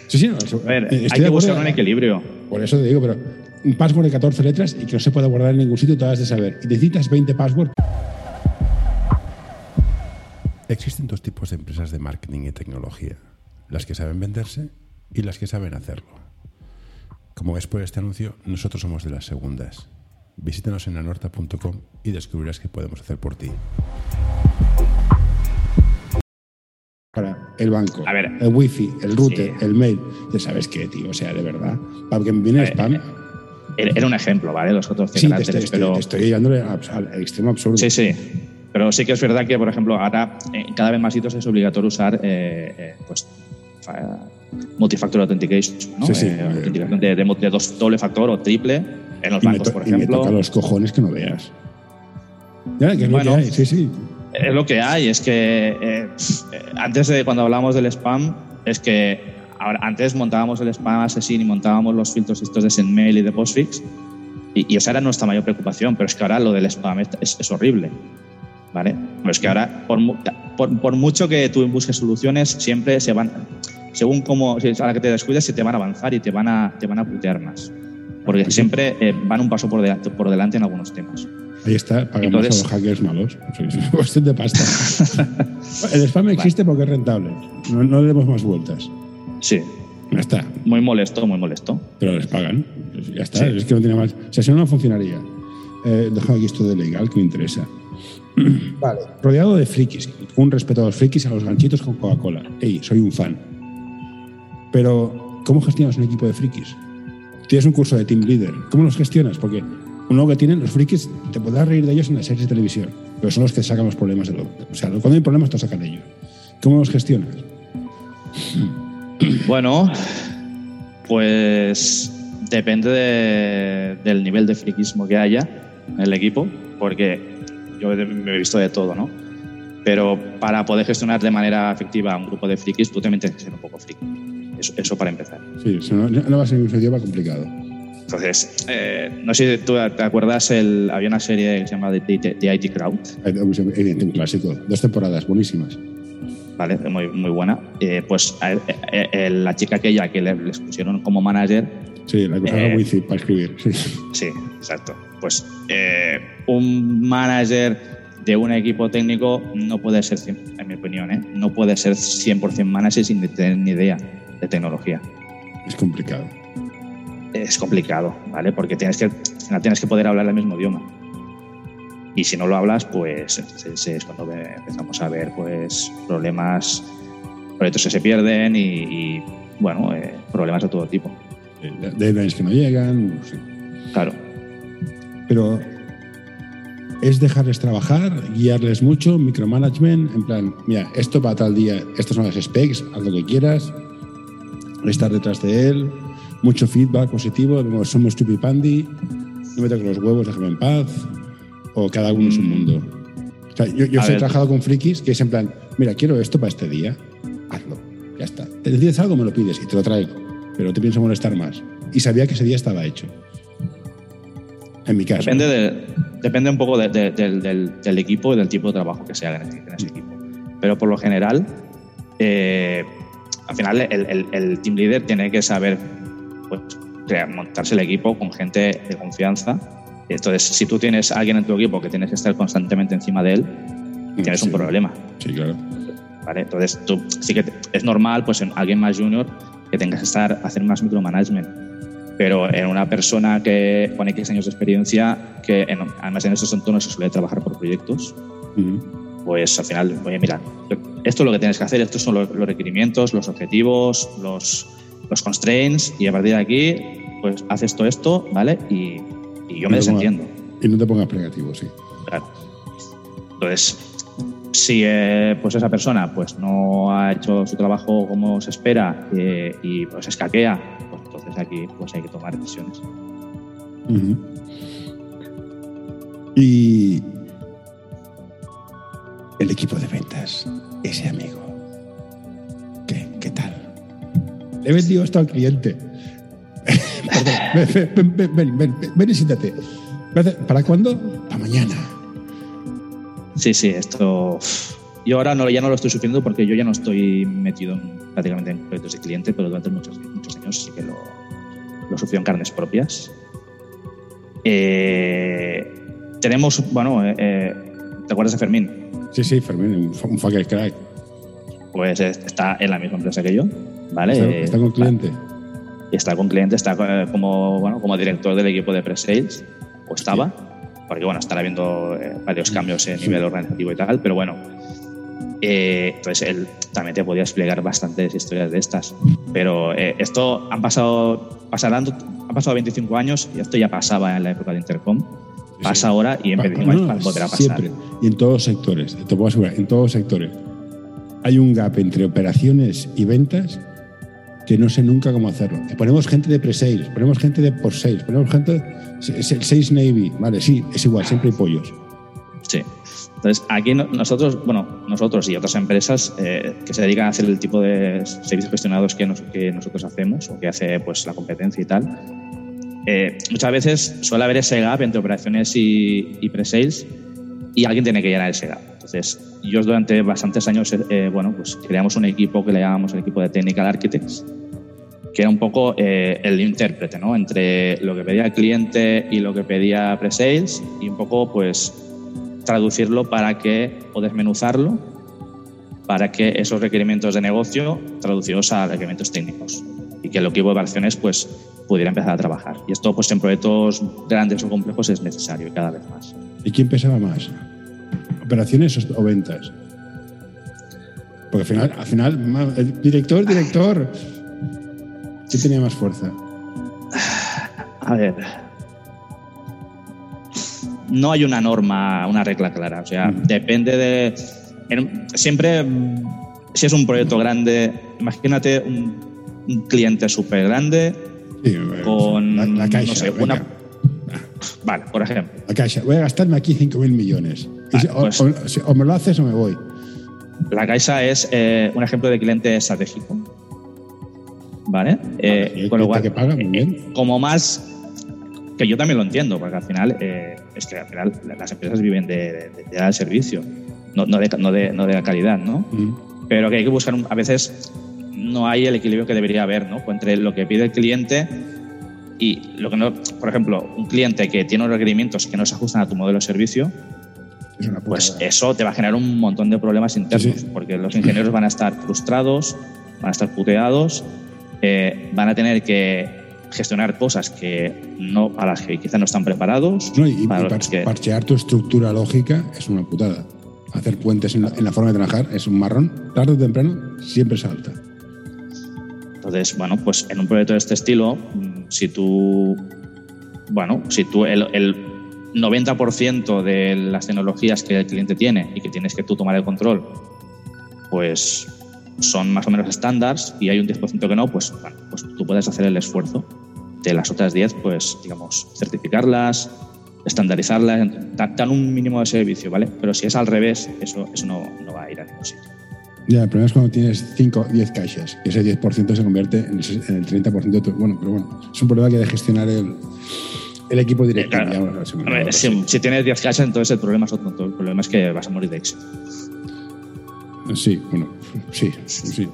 Speaker 2: Sí, sí, a ver, hay que buscar un equilibrio.
Speaker 1: Por eso te digo, pero un password de 14 letras y que no se pueda guardar en ningún sitio, te has de saber. Y necesitas 20 passwords. Existen dos tipos de empresas de marketing y tecnología, las que saben venderse y las que saben hacerlo. Como ves por este anuncio, nosotros somos de las segundas. Visítanos en anorta.com y descubrirás qué podemos hacer por ti para el banco, el wifi, el router, el mail. Ya sabes qué, tío, o sea, de verdad. Para que me viene spam.
Speaker 2: Era un ejemplo, ¿vale? Los otros
Speaker 1: sí, caracteres, pero. estoy llevando al extremo absurdo.
Speaker 2: Sí, sí. Pero sí que es verdad que, por ejemplo, ahora en cada vez más sitios es obligatorio usar eh, eh, pues, multifactor authentication, ¿no? Sí, sí. Eh, de, de, dos, doble factor o triple en los bancos, por ejemplo. Y me
Speaker 1: toca los cojones que no veas. Ya, que bueno, hay. sí, sí
Speaker 2: es lo que hay. Es que eh, antes de cuando hablábamos del spam, es que ahora, antes montábamos el spam asesino y montábamos los filtros estos de SendMail y de Postfix. Y, esa era nuestra mayor preocupación. Pero es que ahora lo del spam es, horrible. ¿Vale? Pero es que ahora, por, por, mucho que tú busques soluciones, siempre se van. Según cómo, a la que te descuides, se te van a avanzar y te van a, te van a putear más. Porque siempre eh, van un paso por delante, por delante en algunos temas.
Speaker 1: Ahí está, pagamos a los hackers malos. Es cuestión de pasta. el spam existe porque es rentable. No, le demos más vueltas.
Speaker 2: Sí.
Speaker 1: Ya está.
Speaker 2: Muy molesto, muy molesto.
Speaker 1: Pero les pagan. Pues ya está. Es que no tiene más. O sea, si no, no funcionaría. Eh, dejo aquí esto de legal que me interesa. vale. Rodeado de frikis. Un respeto a los frikis, a los ganchitos con Coca-Cola. Ey, soy un fan. Pero, ¿cómo gestionas un equipo de frikis? Tienes un curso de team leader. ¿Cómo los gestionas? Porque uno que tienen los frikis, te podrás reír de ellos en las series de televisión, pero son los que sacan los problemas de lo. O sea, cuando hay problemas, te sacan de ellos. ¿Cómo los gestionas?
Speaker 2: Bueno, pues depende del nivel de friquismo que haya en el equipo, porque yo me he visto de todo, ¿no? Pero para poder gestionar de manera efectiva un grupo de frikis, tú también tienes que ser un poco friki. Eso, para empezar.
Speaker 1: Sí, no, no va a ser un idioma complicado.
Speaker 2: Entonces, eh, no sé si tú te acuerdas, el, había una serie que se llama The, IT Crowd.
Speaker 1: Un clásico, dos temporadas buenísimas.
Speaker 2: Vale, muy, muy buena. Eh, pues eh, la chica aquella que les pusieron como manager.
Speaker 1: Sí, la que eh, wifi para escribir. Sí.
Speaker 2: sí, exacto. Pues un manager de un equipo técnico no puede ser, en mi opinión, no puede ser 100% manager sin tener ni idea de tecnología.
Speaker 1: Es complicado
Speaker 2: es complicado, ¿vale? Porque tienes que, tienes que poder hablar el mismo idioma. Y si no lo hablas, pues es cuando empezamos a ver pues, problemas, proyectos que se pierden y, bueno, eh, problemas de todo tipo.
Speaker 1: Deadlines que no llegan,
Speaker 2: Claro.
Speaker 1: Pero es dejarles trabajar, guiarles mucho, micromanagement, en plan, mira, esto para tal día, estas son las specs, haz lo que quieras, estar detrás de él, mucho feedback positivo, somos Pandi, no me toques los huevos, déjame en paz, o cada uno en su mm. mundo. yo, yo he trabajado con frikis que es en plan, mira, quiero esto para este día, hazlo, ya está. Te decides algo, me lo pides y te lo traigo, pero no te pienso molestar más. Y sabía que ese día estaba hecho. En mi caso.
Speaker 2: Depende, de, depende un poco del, del, equipo y del tipo de trabajo que se haga en, ese equipo. Pero por lo general, eh, al final el, el, team leader tiene que saber pues, montarse el equipo con gente de confianza. Entonces, si tú tienes a alguien en tu equipo que tienes que estar constantemente encima de él, tienes un problema.
Speaker 1: Sí, claro.
Speaker 2: ¿Vale? Entonces, tú sí que es normal, pues en alguien más junior, que tengas que estar, hacer más micromanagement. Pero en una persona que con X años de experiencia, que además en estos entornos se suele trabajar por proyectos, pues al final, oye, mira, esto es lo que tienes que hacer, estos son los requerimientos, los objetivos, los, los constraints y a partir de aquí, pues haces todo esto, ¿vale? Y, yo me desentiendo.
Speaker 1: y no te pongas negativo, sí.
Speaker 2: Claro. Entonces, si eh, pues esa persona pues no ha hecho su trabajo como se espera eh, y pues escaquea, entonces aquí pues hay que tomar decisiones.
Speaker 1: Y el equipo de ventas, ese amigo. ¿Qué, qué tal? Le he vendido esto al cliente. Perdón, ven, ven, ven, ven, ven y siéntate. ¿Para cuándo? Para mañana.
Speaker 2: Sí, sí, esto. Yo ahora no, ya no lo estoy sufriendo porque yo ya no estoy metido en, prácticamente en proyectos de cliente, pero durante muchos, muchos años sí que lo, lo sufrió en carnes propias. Eh, tenemos, bueno, eh, eh, ¿te acuerdas de Fermín?
Speaker 1: Sí, sí, Fermín, un, un fucker crack.
Speaker 2: Pues está en la misma empresa que yo, ¿vale?
Speaker 1: ¿Está, está con cliente?
Speaker 2: Está con cliente, está como, bueno, como director del equipo de pre-sales, o estaba, porque bueno, están habiendo varios cambios en nivel organizativo y tal, pero bueno, eh, entonces él también te podía explicar bastantes historias de estas. Pero eh, esto han pasado, pasarán, han pasado 25 años y esto ya pasaba en la época de Intercom. Pasa ahora y en 25 años no, podrá pasar.
Speaker 1: Siempre. Y en todos los sectores, te puedo asegurar, en todos los sectores. Hay un gap entre operaciones y ventas que no sé nunca cómo hacerlo. Ponemos gente de pre-sales, ponemos gente de post-sales, ponemos gente. Sales Navy, vale, sí, es igual, siempre hay pollos.
Speaker 2: Entonces, aquí nosotros, bueno, nosotros y otras empresas eh, que se dedican a hacer el tipo de servicios gestionados que, nos, que nosotros hacemos o que hace pues, la competencia y tal, eh, muchas veces suele haber ese gap entre operaciones y, y pre-sales y alguien tiene que llenar ese gap. Entonces, yo durante bastantes años, eh, bueno, pues creamos un equipo que le llamamos el equipo de Technical Architects, que era un poco eh, el intérprete, ¿no? Entre lo que pedía el cliente y lo que pedía pre-sales y un poco, pues, traducirlo para que, o desmenuzarlo, para que esos requerimientos de negocio traducidos a requerimientos técnicos y que el equipo de operaciones pues, pudiera empezar a trabajar. Y esto pues, en proyectos grandes o complejos es necesario y cada vez más.
Speaker 1: ¿Y quién pesaba más? ¿Operaciones o ventas? Porque al final, al final el director, director, ¿quién tenía más fuerza?
Speaker 2: A ver, no hay una norma, una regla clara. O sea, depende de. siempre, si es un proyecto grande, imagínate un, cliente súper grande con.
Speaker 1: La, caixa.
Speaker 2: No sé, una, vale, por ejemplo.
Speaker 1: La caixa. Voy a gastarme aquí 5.000 millones. Vale, o, pues, o, o, me lo haces o me voy.
Speaker 2: La caixa es eh, un ejemplo de cliente estratégico. ¿Vale?
Speaker 1: Eh, con lo cual, que paga, muy bien.
Speaker 2: Eh, como más que yo también lo entiendo, porque al final eh, es que al final las empresas viven de, de, de dar servicio, no, no, de, no, de, no de la calidad, ¿no? Pero que hay que buscar, un, a veces no hay el equilibrio que debería haber, ¿no? Entre lo que pide el cliente y lo que no, por ejemplo, un cliente que tiene unos requerimientos que no se ajustan a tu modelo de servicio, pues eso te va a generar un montón de problemas internos, sí, sí. porque los ingenieros van a estar frustrados, van a estar puteados, eh, van a tener que gestionar cosas que no, a las que quizás no están preparados.
Speaker 1: No, y, parchear tu estructura lógica es una putada. Hacer puentes en la, en la, forma de trabajar es un marrón. Tarde o temprano siempre salta.
Speaker 2: Entonces, bueno, pues en un proyecto de este estilo, si tú, bueno, si tú el, el 90% de las tecnologías que el cliente tiene y que tienes que tú tomar el control, pues son más o menos estándares y hay un 10% que no, pues, bueno, pues tú puedes hacer el esfuerzo de las otras 10, pues digamos, certificarlas, estandarizarlas, dan un mínimo de servicio, ¿vale? Pero si es al revés, eso, eso no, no va a ir a ningún sitio.
Speaker 1: Ya, el problema es cuando tienes 5, 10 caixas, y ese 10% se convierte en el, en el 30% de tu... Bueno, pero bueno, es un problema que hay de gestionar el, el equipo directo.
Speaker 2: Claro. Ver, si, si, tienes 10 caixas, entonces el problema es otro. El problema es que vas a morir de éxito.
Speaker 1: Sí, bueno, sí, sí.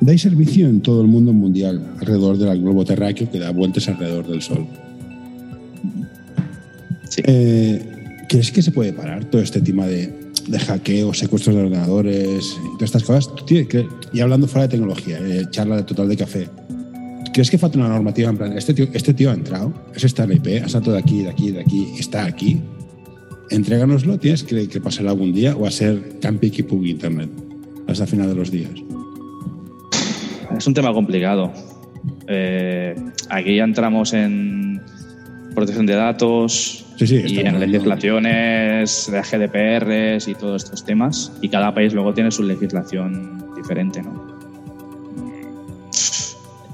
Speaker 1: Dais servicio en todo el mundo mundial, alrededor del globo terráqueo que da vueltas alrededor del Sol.
Speaker 2: Sí.
Speaker 1: Eh, ¿Crees que se puede parar todo este tema de, de hackeo, secuestros de ordenadores y todas estas cosas? Y hablando fuera de tecnología, eh, charla de total de café. ¿Crees que falta una normativa en plan, este tío, este tío ha entrado, es esta IP, ha saltado de aquí, de aquí, de aquí, está aquí? Entréganoslo, tienes que, que pasar algún día o a ser campi y pug internet hasta el final de los días.
Speaker 2: Es un tema complicado. Eh, aquí ya entramos en protección de datos
Speaker 1: sí, sí,
Speaker 2: y en legislaciones de GDPR y todos estos temas. Y cada país luego tiene su legislación diferente, ¿no?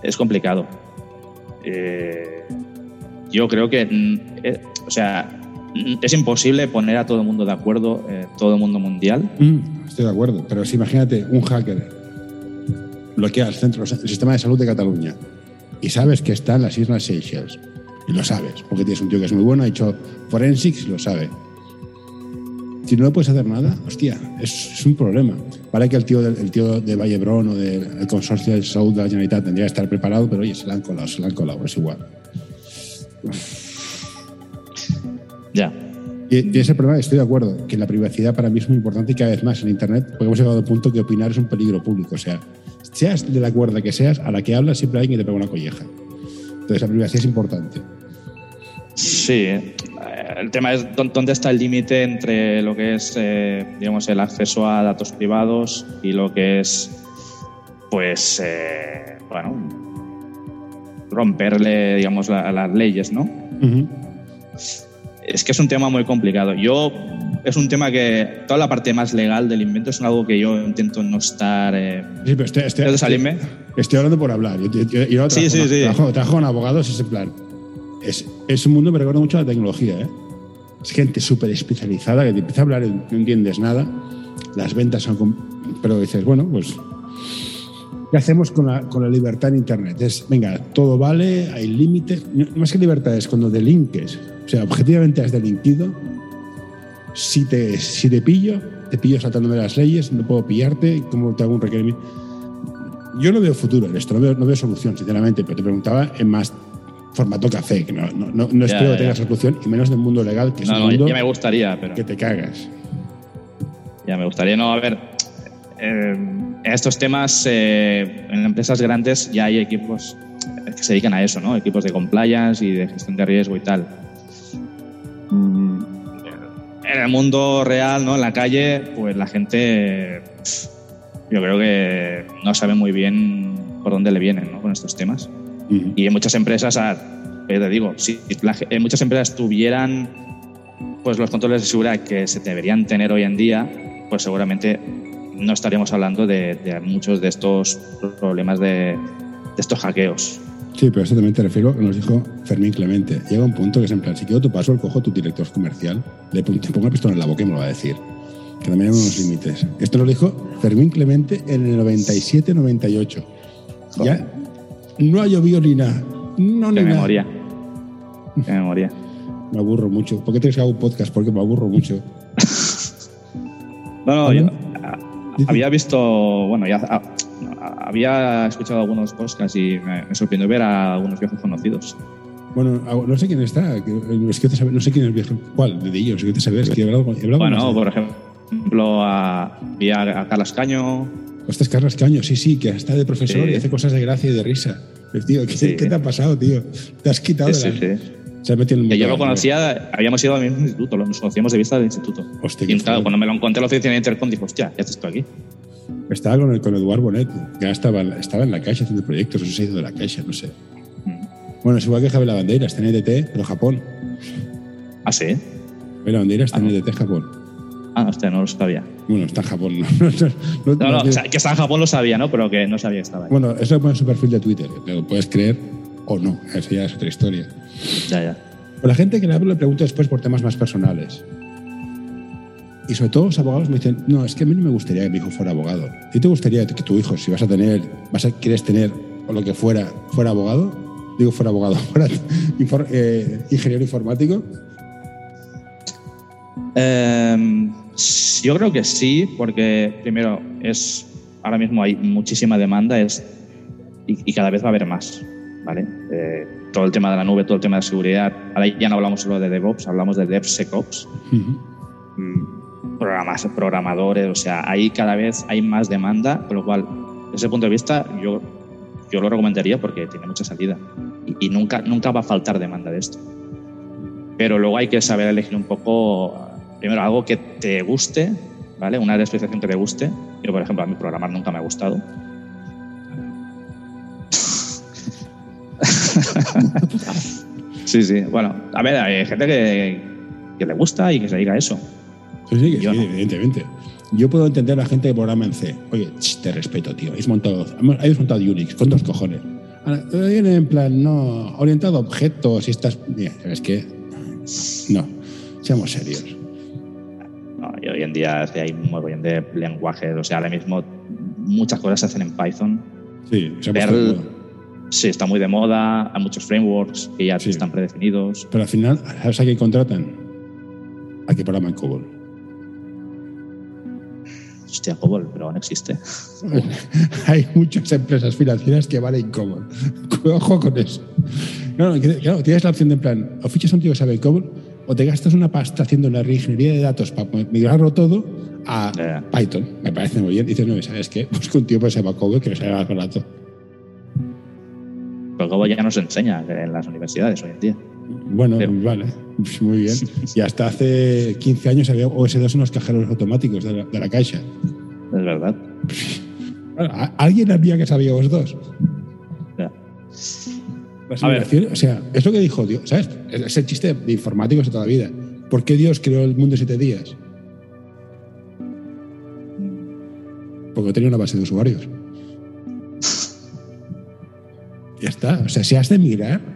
Speaker 2: Es complicado. Eh, yo creo que, eh, o sea, es imposible poner a todo el mundo de acuerdo, todo el mundo mundial.
Speaker 1: Mm, estoy de acuerdo, pero si imagínate un hacker bloquea el, centro, el sistema de salud de Cataluña y sabes que está en las Islas Seychelles. Y lo sabes, porque tienes un tío que es muy bueno, ha hecho forensics y lo sabe. Si no le puedes hacer nada, hostia, es, es un problema. Vale que el tío, del, el tío de Vallebrón o del consorcio de salud de la Generalitat tendría que estar preparado, pero oye, se la han colado, se la han colado, es igual.
Speaker 2: Ya.
Speaker 1: Y, y ese problema, estoy de acuerdo, que la privacidad para mí es muy importante y cada vez más en Internet, porque hemos llegado al punto que opinar es un peligro público. O sea, seas de la cuerda que seas, a la que hablas siempre hay alguien que te pega una colleja. Entonces la privacidad es importante.
Speaker 2: Sí, eh, el tema es dó- dónde está el límite entre lo que es, eh, digamos, el acceso a datos privados y lo que es, pues, eh, bueno, romperle, digamos, la- las leyes, ¿no? Es que es un tema muy complicado. Yo, es un tema que toda la parte más legal del invento es algo que yo intento no estar... eh,
Speaker 1: Sí, pero estoy, estoy-
Speaker 2: ¿Quieres de salirme?
Speaker 1: estoy hablando por hablar. Yo, yo- yo- yo no
Speaker 2: Sí,
Speaker 1: trabajo,
Speaker 2: sí,
Speaker 1: con-
Speaker 2: sí.
Speaker 1: Trabajo, trabajo con abogados, es en plan. Es, es un mundo que me recuerda mucho a la tecnología. ¿eh? Es gente súper especializada que te empieza a hablar y no entiendes nada. Las ventas son. Pero dices, bueno, pues. ¿Qué hacemos con la, con la libertad en Internet? Es, venga, todo vale, hay límites. No, más que libertad es cuando delinques. O sea, objetivamente has delinquido. Si te, si te pillo, te pillo saltándome las leyes, no puedo pillarte, ¿cómo te hago un requerimiento? Yo no veo futuro en esto, no veo, no veo solución, sinceramente, pero te preguntaba en más formato café, que no, no, no, no
Speaker 2: Ya,
Speaker 1: espero
Speaker 2: ya,
Speaker 1: que tengas solución, y menos del mundo legal, que es
Speaker 2: no,
Speaker 1: un
Speaker 2: no,
Speaker 1: mundo
Speaker 2: ya me gustaría, pero...
Speaker 1: que te cagas.
Speaker 2: Ya me gustaría, no, a ver, eh, en estos temas, eh, en empresas grandes ya hay equipos que se dedican a eso, ¿no? Equipos de compliance y de gestión de riesgo y tal. Mm, En el mundo real, ¿no? En la calle, pues la gente, yo creo que no sabe muy bien por dónde le vienen, ¿no? Con estos temas. Y en muchas empresas, ya te digo, si la en muchas empresas tuvieran pues los controles de seguridad que se deberían tener hoy en día, pues seguramente no estaríamos hablando de, de muchos de estos problemas de, de estos hackeos.
Speaker 1: Sí, pero esto también te refiero, que nos dijo Fermín Clemente. Llega un punto que es en plan, si quiero tu password, cojo tu director comercial, le te pongo una pistola en la boca y me lo va a decir. Que también hay unos límites. Esto lo dijo Fermín Clemente en el 97-98. Ya no ha llovido ni nada. No, ni nada.
Speaker 2: memoria. Qué memoria.
Speaker 1: Me aburro mucho. ¿Por qué tienes que hacer un podcast? Porque me aburro mucho.
Speaker 2: No, no, yo había visto, bueno, ya ah, había escuchado algunos podcasts y me, me sorprendió ver a algunos viejos conocidos.
Speaker 1: Bueno, ah, no sé quién está. que- Es que no sé quién es el viejo. ¿Cuál? De ellos. Que te sabes. Que he hablado con- he hablado
Speaker 2: Bueno, por ejemplo, a, vi a, a Carlos Caño,
Speaker 1: es Carlos Caño, sí, sí, que está de profesor
Speaker 2: Sí.
Speaker 1: y hace cosas de gracia y de risa. Tío, ¿qué,
Speaker 2: Sí.
Speaker 1: qué te ha pasado, tío? Te has quitado
Speaker 2: Sí,
Speaker 1: de la... Se ha metido en el
Speaker 2: yo lo conocía, habíamos ido al mismo instituto, nos conocíamos de vista del instituto.
Speaker 1: Hostia,
Speaker 2: y claro, cuando me lo encontré en la oficina de Intercom, dije, hostia, ¿qué haces tú aquí?
Speaker 1: Estaba con, el, con Eduard Bonet, que ya estaba, estaba en la caixa haciendo proyectos, o se ha ido de la caixa, no sé.
Speaker 2: Mm.
Speaker 1: Bueno, es igual que Javier Bandera, está en EDT, pero Japón.
Speaker 2: Ah, sí.
Speaker 1: Javier Bandera está en
Speaker 2: Ah.
Speaker 1: EDT, Japón.
Speaker 2: Ah, hostia, no lo sabía.
Speaker 1: Bueno, está en Japón, ¿no? no, no-
Speaker 2: No, no,
Speaker 1: no-
Speaker 2: o sea, que estaba en Japón lo sabía, ¿no? Pero que no sabía que estaba ahí.
Speaker 1: Bueno, eso lo pone en su perfil de Twitter, lo puedes creer o no, eso ya es otra historia.
Speaker 2: Ya, ya.
Speaker 1: Pero la gente que le hablo le pregunto después por temas más personales. Y sobre todo los abogados me dicen, no, es que a mí no me gustaría que mi hijo fuera abogado. ¿A ti te gustaría que tu hijo, si vas a tener, vas a, quieres tener, o lo que fuera, fuera abogado? Digo, fuera abogado, fuera infor- eh, ingeniero informático.
Speaker 2: Eh, yo creo que sí, porque primero es ahora mismo hay muchísima demanda es, y, y cada vez va a haber más. ¿vale? Eh, todo el tema de la nube, todo el tema de seguridad. Ahora ya no hablamos solo de DevOps, hablamos de DevSecOps. mm, Programas, programadores, o sea, ahí cada vez hay más demanda, con lo cual, desde ese punto de vista, yo, yo lo recomendaría porque tiene mucha salida y, nunca, nunca va a faltar demanda de esto. Pero luego hay que saber elegir un poco, primero, algo que te guste, ¿vale? Una especialización que te guste. Yo, por ejemplo, a mí programar nunca me ha gustado. sí, sí. Bueno, a ver, hay gente que, que le gusta y que se dedica a eso.
Speaker 1: Sí, sí,
Speaker 2: Yo
Speaker 1: sí,
Speaker 2: no.
Speaker 1: evidentemente. Yo puedo entender a la gente que programa en C. Oye, ch, te respeto, tío. Habéis montado, habéis montado Unix con dos cojones. Ahora, viene en plan, no, orientado a objetos y estas. Mira, es que. No. Seamos serios.
Speaker 2: No, y hoy en día hay un montón de lenguajes. O sea, ahora mismo muchas cosas se hacen en Python.
Speaker 1: Sí, se
Speaker 2: Perl, sí, está muy de moda. Hay muchos frameworks que ya
Speaker 1: Sí.
Speaker 2: están predefinidos.
Speaker 1: Pero al final, ¿sabes a quién contratan? A que programan COBOL.
Speaker 2: Hostia, COBOL, pero no existe.
Speaker 1: Hay muchas empresas financieras que valen COBOL. Ojo con eso. No, no, claro, tienes la opción de en plan, o fichas a un tío que sabe COBOL, o te gastas una pasta haciendo una reingeniería de datos para migrarlo todo a. Python. Me parece muy bien. Dices, no, ¿sabes qué? Busca un tío que sepa COBOL que le salga más barato.
Speaker 2: Pero COBOL ya no se enseña en las universidades hoy en día.
Speaker 1: Bueno,
Speaker 2: Pero-
Speaker 1: vale, muy bien. Y hasta hace 15 años había OS2 en los cajeros automáticos de la, de la caixa.
Speaker 2: Es verdad.
Speaker 1: Bueno, ¿a- ¿Alguien había que sabía OS2?
Speaker 2: Ya. A ver.
Speaker 1: o sea, es lo que dijo Dios, ¿sabes? Es el chiste de informáticos de toda la vida. ¿Por qué Dios creó el mundo en siete días? Porque tenía una base de usuarios. Ya está. O sea, si has de migrar, pff,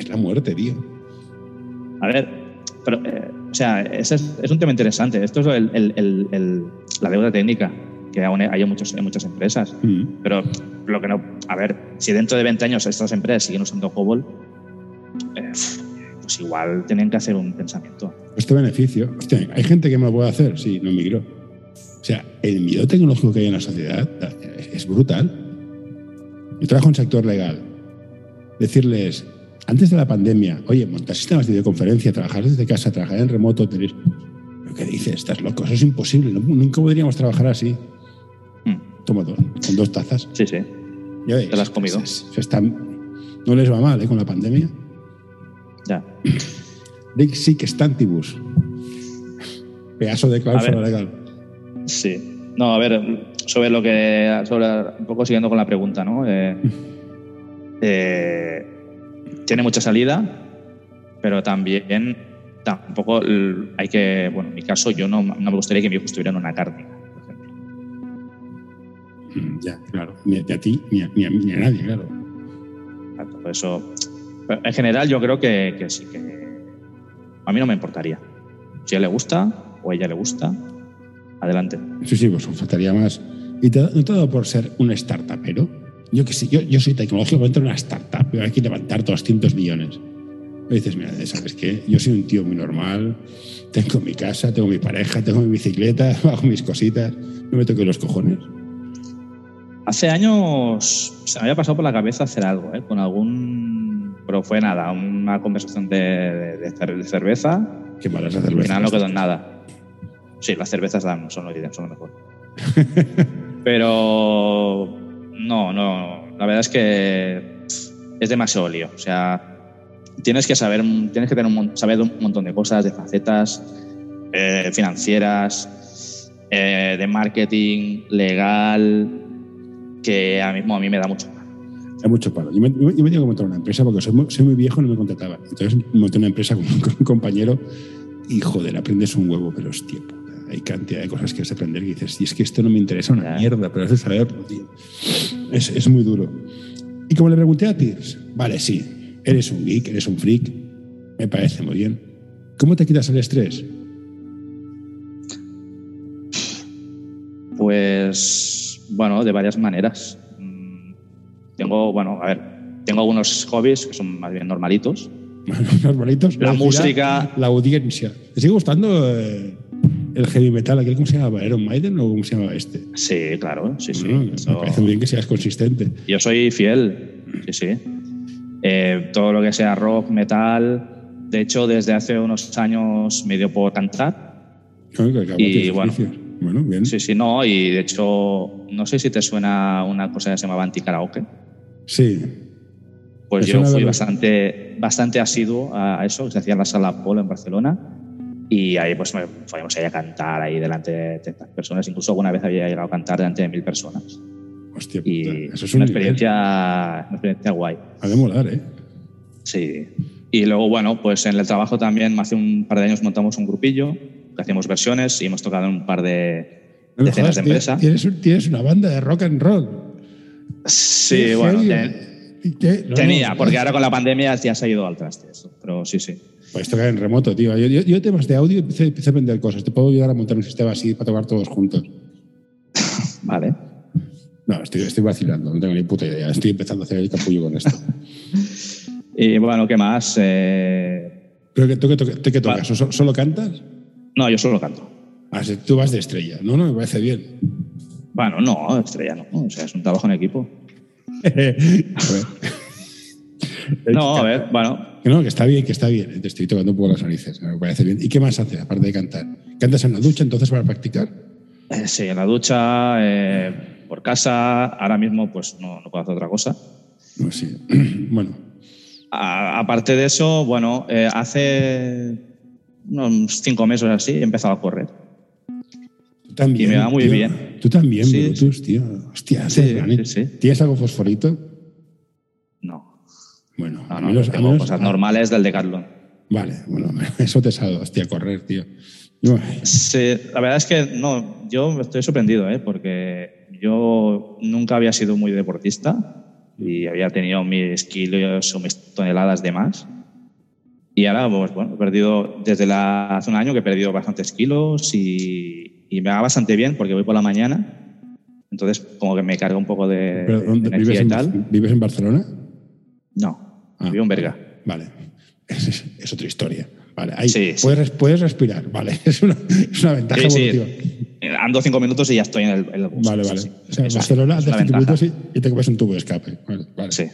Speaker 1: es la muerte, tío.
Speaker 2: A ver, pero, eh, o sea, ese es, es un tema interesante. Esto es el- el- el- el- la deuda técnica que aún hay en, muchos, en muchas empresas.
Speaker 1: Mm.
Speaker 2: Pero lo que no. A ver, si dentro de 20 años estas empresas siguen usando COBOL, eh, pues igual tienen que hacer un pensamiento.
Speaker 1: Este beneficio. Hostia, hay gente que me lo puede hacer, sí, no migró. O sea, el miedo tecnológico que hay en la sociedad eh, es brutal. Yo trabajo en sector legal. Decirles, antes de la pandemia, oye, montar sistemas de videoconferencia, trabajar desde casa, trabajar en remoto, tenéis. ¿Pero qué dices? Estás loco, eso es imposible. no- nunca podríamos trabajar así.
Speaker 2: Mm,
Speaker 1: Toma dos, con dos tazas.
Speaker 2: Sí, sí.
Speaker 1: Ya
Speaker 2: Te lo has comido.
Speaker 1: se- se- se están- no les va mal ¿eh? con la pandemia.
Speaker 2: Ya.
Speaker 1: Rick Sick Stantibus. Pedazo de cláusula legal.
Speaker 2: Sí. No, a ver, sobre lo que. Sobre, un poco siguiendo con la pregunta, ¿no? Eh, eh, tiene mucha salida, pero también tampoco hay que. Bueno, en mi caso, yo no, no me gustaría que mi hijo estuviera en una cárnica, por ejemplo.
Speaker 1: Ya, claro. Ni, ni a ti, ni a, ni a ni a nadie, claro.
Speaker 2: Exacto, Por eso, en general, yo creo que, que sí, que a mí no me importaría. Si a él le gusta o a ella le gusta, adelante.
Speaker 1: Sí, sí, pues faltaría más. Y te, no todo por ser un startupero. Yo que sé, yo, yo soy tecnológicamente una startup, pero hay que levantar 200 millones. Y dices, mira, ¿sabes qué? Yo soy un tío muy normal, tengo mi casa, tengo mi pareja, tengo mi bicicleta, hago mis cositas, no me toque los cojones.
Speaker 2: Hace años se me había pasado por la cabeza hacer algo, ¿eh? con algún. Pero fue nada, una conversación de, de- de cer- de cerveza.
Speaker 1: Qué malas las
Speaker 2: Al
Speaker 1: cervezas.
Speaker 2: final no quedó en nada. Sí, las cervezas dan, son, lo, son lo mejor. Pero. No, no. La verdad es que es demasiado lío. O sea, tienes que saber, tienes que tener un, saber un montón de cosas, de facetas eh, financieras, eh, de marketing, legal, que a mí, a mí me da mucho.
Speaker 1: Hay mucho palo. Yo me, yo me- tengo que montar una empresa porque soy muy, soy muy viejo y no me contrataban. Entonces monté una empresa con, con un compañero y joder, aprendes un huevo, pero hostia, puta, hay cantidad de cosas que has de aprender que dices, y es que esto no me interesa una mierda, pero has de saberlo, tío. Es, es muy duro. Y como le pregunté a Piers, vale, sí, eres un geek, eres un freak, me parece muy bien. ¿Cómo te quitas el estrés?
Speaker 2: Pues, bueno, de varias maneras. Mm, Tengo, bueno, a ver, tengo algunos hobbies que son más bien normalitos.
Speaker 1: Normalitos.
Speaker 2: La música.
Speaker 1: La audiencia. ¿Te sigue gustando eh, el heavy metal? ¿Aquel cómo se llamaba? ¿Iron Maiden o cómo se llamaba este?
Speaker 2: Sí, claro, sí, sí. Eso-
Speaker 1: Me parece muy bien que seas consistente.
Speaker 2: Yo soy fiel, sí, sí. Eh, todo lo que sea rock, metal. De hecho, desde hace unos años me dio por cantar.
Speaker 1: Claro, que
Speaker 2: Y bueno.
Speaker 1: Bueno, bien.
Speaker 2: Sí, sí, no. Y de hecho, no sé si te suena una cosa que se llamaba anti-karaoke.
Speaker 1: Sí.
Speaker 2: Pues yo fui bastante, bastante asiduo a a eso, que se hacía en la sala Polo en Barcelona. Y ahí pues me podíamos ir a cantar ahí delante de tantas personas. Incluso alguna vez había llegado a cantar delante de mil personas.
Speaker 1: Hostia,
Speaker 2: Y
Speaker 1: puta, eso es
Speaker 2: una
Speaker 1: un
Speaker 2: experiencia, una experiencia guay.
Speaker 1: Ha de molar, ¿eh?
Speaker 2: Sí. Y luego, bueno, pues en el trabajo también, hace un par de años montamos un grupillo, que hacíamos versiones y hemos tocado en un par de
Speaker 1: No
Speaker 2: decenas
Speaker 1: jodas,
Speaker 2: de empresas.
Speaker 1: Tienes, tienes una banda de rock and roll.
Speaker 2: Sí, bueno, ten- Tenía, porque ahora con la pandemia ya se ha ido al traste eso. Pero sí, sí.
Speaker 1: Pues esto en remoto, tío. Yo, yo, yo temas de audio empecé, empecé a aprender cosas. Te puedo ayudar a montar un sistema así para tocar todos juntos.
Speaker 2: Vale.
Speaker 1: No, estoy, estoy vacilando, no tengo ni puta idea. Estoy empezando a hacer el capullo con esto.
Speaker 2: Y bueno, ¿qué más? Eh,
Speaker 1: ¿Pero que, toque- tocas? ¿Solo, solo cantas?
Speaker 2: No, yo solo canto.
Speaker 1: Ah, sí, tú vas de estrella. No, no, me parece bien.
Speaker 2: Bueno, no, estrella no. O sea, es un trabajo en equipo.
Speaker 1: a ver.
Speaker 2: No, a ver, bueno.
Speaker 1: Que no, que está bien, que está bien. Te estoy tocando un poco las narices. Me parece bien. ¿Y qué más haces aparte de cantar? ¿Cantas en la ducha entonces para practicar?
Speaker 2: eh, sí, en la ducha, eh, por casa. Ahora mismo, pues no, no puedo hacer otra cosa.
Speaker 1: No, sí. bueno,
Speaker 2: A- aparte de eso, bueno, eh, hace unos cinco meses así he empezado a correr.
Speaker 1: tú también.
Speaker 2: Y me va muy
Speaker 1: tío.
Speaker 2: bien.
Speaker 1: Tú también,
Speaker 2: Sí,
Speaker 1: Brutus, tío. Hostia,
Speaker 2: Sí, sí, sí.
Speaker 1: ¿Tienes algo fosforito?
Speaker 2: No,
Speaker 1: Bueno,
Speaker 2: no,
Speaker 1: a
Speaker 2: no,
Speaker 1: menos- a
Speaker 2: tengo
Speaker 1: menos-
Speaker 2: cosas normales del Decathlon.
Speaker 1: Vale, bueno, eso te salva, hostia, correr, tío.
Speaker 2: Sí, la verdad es que no, yo estoy sorprendido, ¿eh? porque yo nunca había sido muy deportista y había tenido mis kilos o mis toneladas de más. Y ahora, pues bueno, he perdido desde la, hace un año que he perdido bastantes kilos y, y me va bastante bien porque voy por la mañana. Entonces, como que me carga un poco de,
Speaker 1: ¿Pero
Speaker 2: de
Speaker 1: dónde- vives,
Speaker 2: energía y
Speaker 1: en,
Speaker 2: tal.
Speaker 1: ¿Vives en Barcelona?
Speaker 2: No,
Speaker 1: Ah.
Speaker 2: en Berga.
Speaker 1: Vale, es, es- es otra historia. Vale, ahí
Speaker 2: Sí,
Speaker 1: puedes, puedes respirar, vale, es una, es una ventaja evolutiva.
Speaker 2: Ando cinco minutos y ya estoy en el, en el bus.
Speaker 1: Vale, vale. O sea,
Speaker 2: Eso
Speaker 1: Barcelona, cinco minutos y, y te comes un tubo de escape. Vale, vale.
Speaker 2: Sí.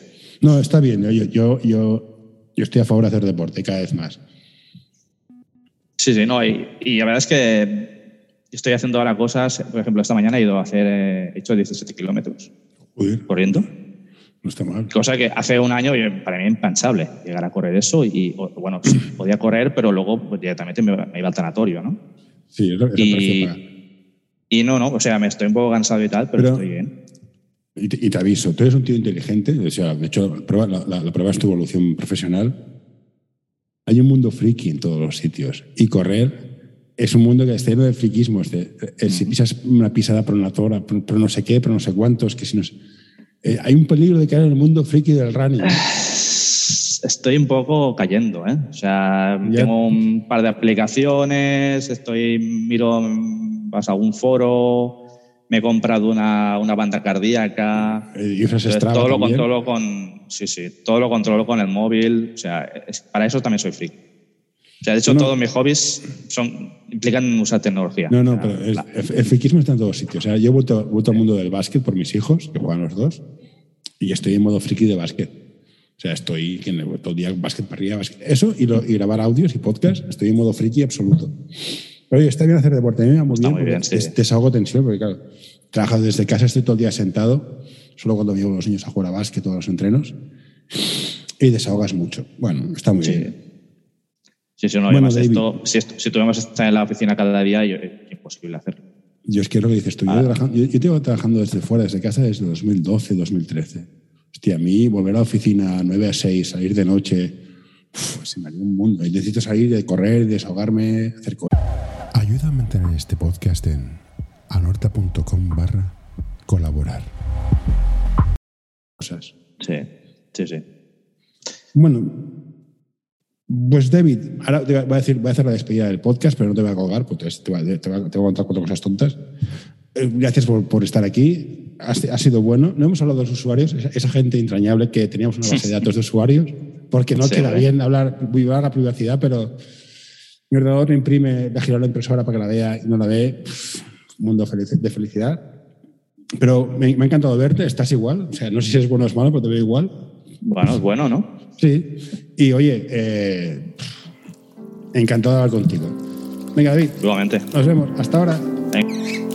Speaker 1: No, está bien. Yo, yo, yo, yo estoy a favor de hacer deporte cada vez más.
Speaker 2: Sí, sí, no, y, y la verdad es que estoy haciendo ahora cosas, por ejemplo, esta mañana he ido a hacer, eh, he hecho 17 kilómetros corriendo,
Speaker 1: no está mal.
Speaker 2: cosa que hace un año para mí impensable llegar a correr eso y, bueno, sí, podía correr, pero luego pues, directamente me, iba al tanatorio, ¿no?
Speaker 1: Sí, eso, eso
Speaker 2: Y-. Y no, no, o sea, me estoy un poco cansado y tal, pero,
Speaker 1: Pero-
Speaker 2: estoy bien.
Speaker 1: Y te, y te aviso, tú eres un tío inteligente, o sea, de hecho, la, la- la prueba es tu evolución profesional. Hay un mundo friki en todos los sitios. Y correr es un mundo que está lleno de friquismos. De, eh, Si pisas una pisada pronatora, pero pero no sé qué, pero no sé cuántos, que si no sé- eh, hay un peligro de caer en el mundo friki del running.
Speaker 2: Estoy un poco cayendo, ¿eh? O sea,
Speaker 1: Ya.
Speaker 2: tengo un par de aplicaciones, estoy, miro, vas a algún foro, me he comprado una, una banda cardíaca.
Speaker 1: Eh, y usas
Speaker 2: Entonces, todo lo
Speaker 1: también.
Speaker 2: controlo con, sí, sí, todo lo controlo con el móvil. O sea, es- para eso también soy freak. O sea, de hecho,
Speaker 1: No.
Speaker 2: todos mis hobbies son, implican usar tecnología.
Speaker 1: No, no,
Speaker 2: O sea,
Speaker 1: pero es-
Speaker 2: la-
Speaker 1: el, el friquismo está en todos sitios. O sea, yo he vuelto, vuelto al mundo del básquet por mis hijos, que juegan los dos, y estoy en modo friki de básquet. O sea, estoy todo el día básquet para arriba, básquet. Eso y, lo- y grabar audios y podcast, estoy en modo friki absoluto. Pero oye, está bien hacer deporte, a mí me va muy
Speaker 2: Está
Speaker 1: bien,
Speaker 2: muy bien, sí.
Speaker 1: desahogo tensión, porque claro, trabajo desde casa, estoy todo el día sentado, solo cuando llevo los niños a jugar a básquet, todos los entrenos, y desahogas mucho. Bueno, está muy
Speaker 2: Sí.
Speaker 1: bien.
Speaker 2: sí, sí, no,
Speaker 1: Bueno,
Speaker 2: además esto, si, esto- si tuviéramos estar en la oficina cada día, yo- es imposible hacerlo.
Speaker 1: Yo es que es lo que dices tú. Yo,
Speaker 2: Ah.
Speaker 1: yo, yo llevo trabajando desde fuera, desde casa, desde 2012, 2013. Hostia, a mí volver a la oficina 9 a 6, salir de noche, uf, se me haría un mundo. Y necesito salir, de correr, desahogarme, hacer cosas. Ayuda a mantener este podcast en anorta.com barra colaborar. Cosas.
Speaker 2: Sí, sí, sí.
Speaker 1: Bueno, pues David, ahora te voy a, decir, voy a hacer la despedida del podcast, pero no te voy a colgar, porque te voy a, te voy a- te voy a contar cuatro cosas tontas. Eh, Gracias por, por estar aquí. Ha, ha sido bueno. No hemos hablado de los usuarios, esa, esa gente entrañable que teníamos una base de datos de usuarios, porque no
Speaker 2: Sí,
Speaker 1: queda bien hablar, violar la privacidad, pero mi ordenador imprime, giro a la impresora para que la vea y no la ve. Mundo de felicidad. Pero me, me ha encantado verte, estás igual. O sea, no sé si es bueno o es malo, pero te veo igual.
Speaker 2: Bueno, es bueno, ¿no?
Speaker 1: Sí. Y oye, eh, encantado de hablar contigo. Venga, David,
Speaker 2: Igualmente.
Speaker 1: nos vemos. Hasta ahora.
Speaker 2: Venga.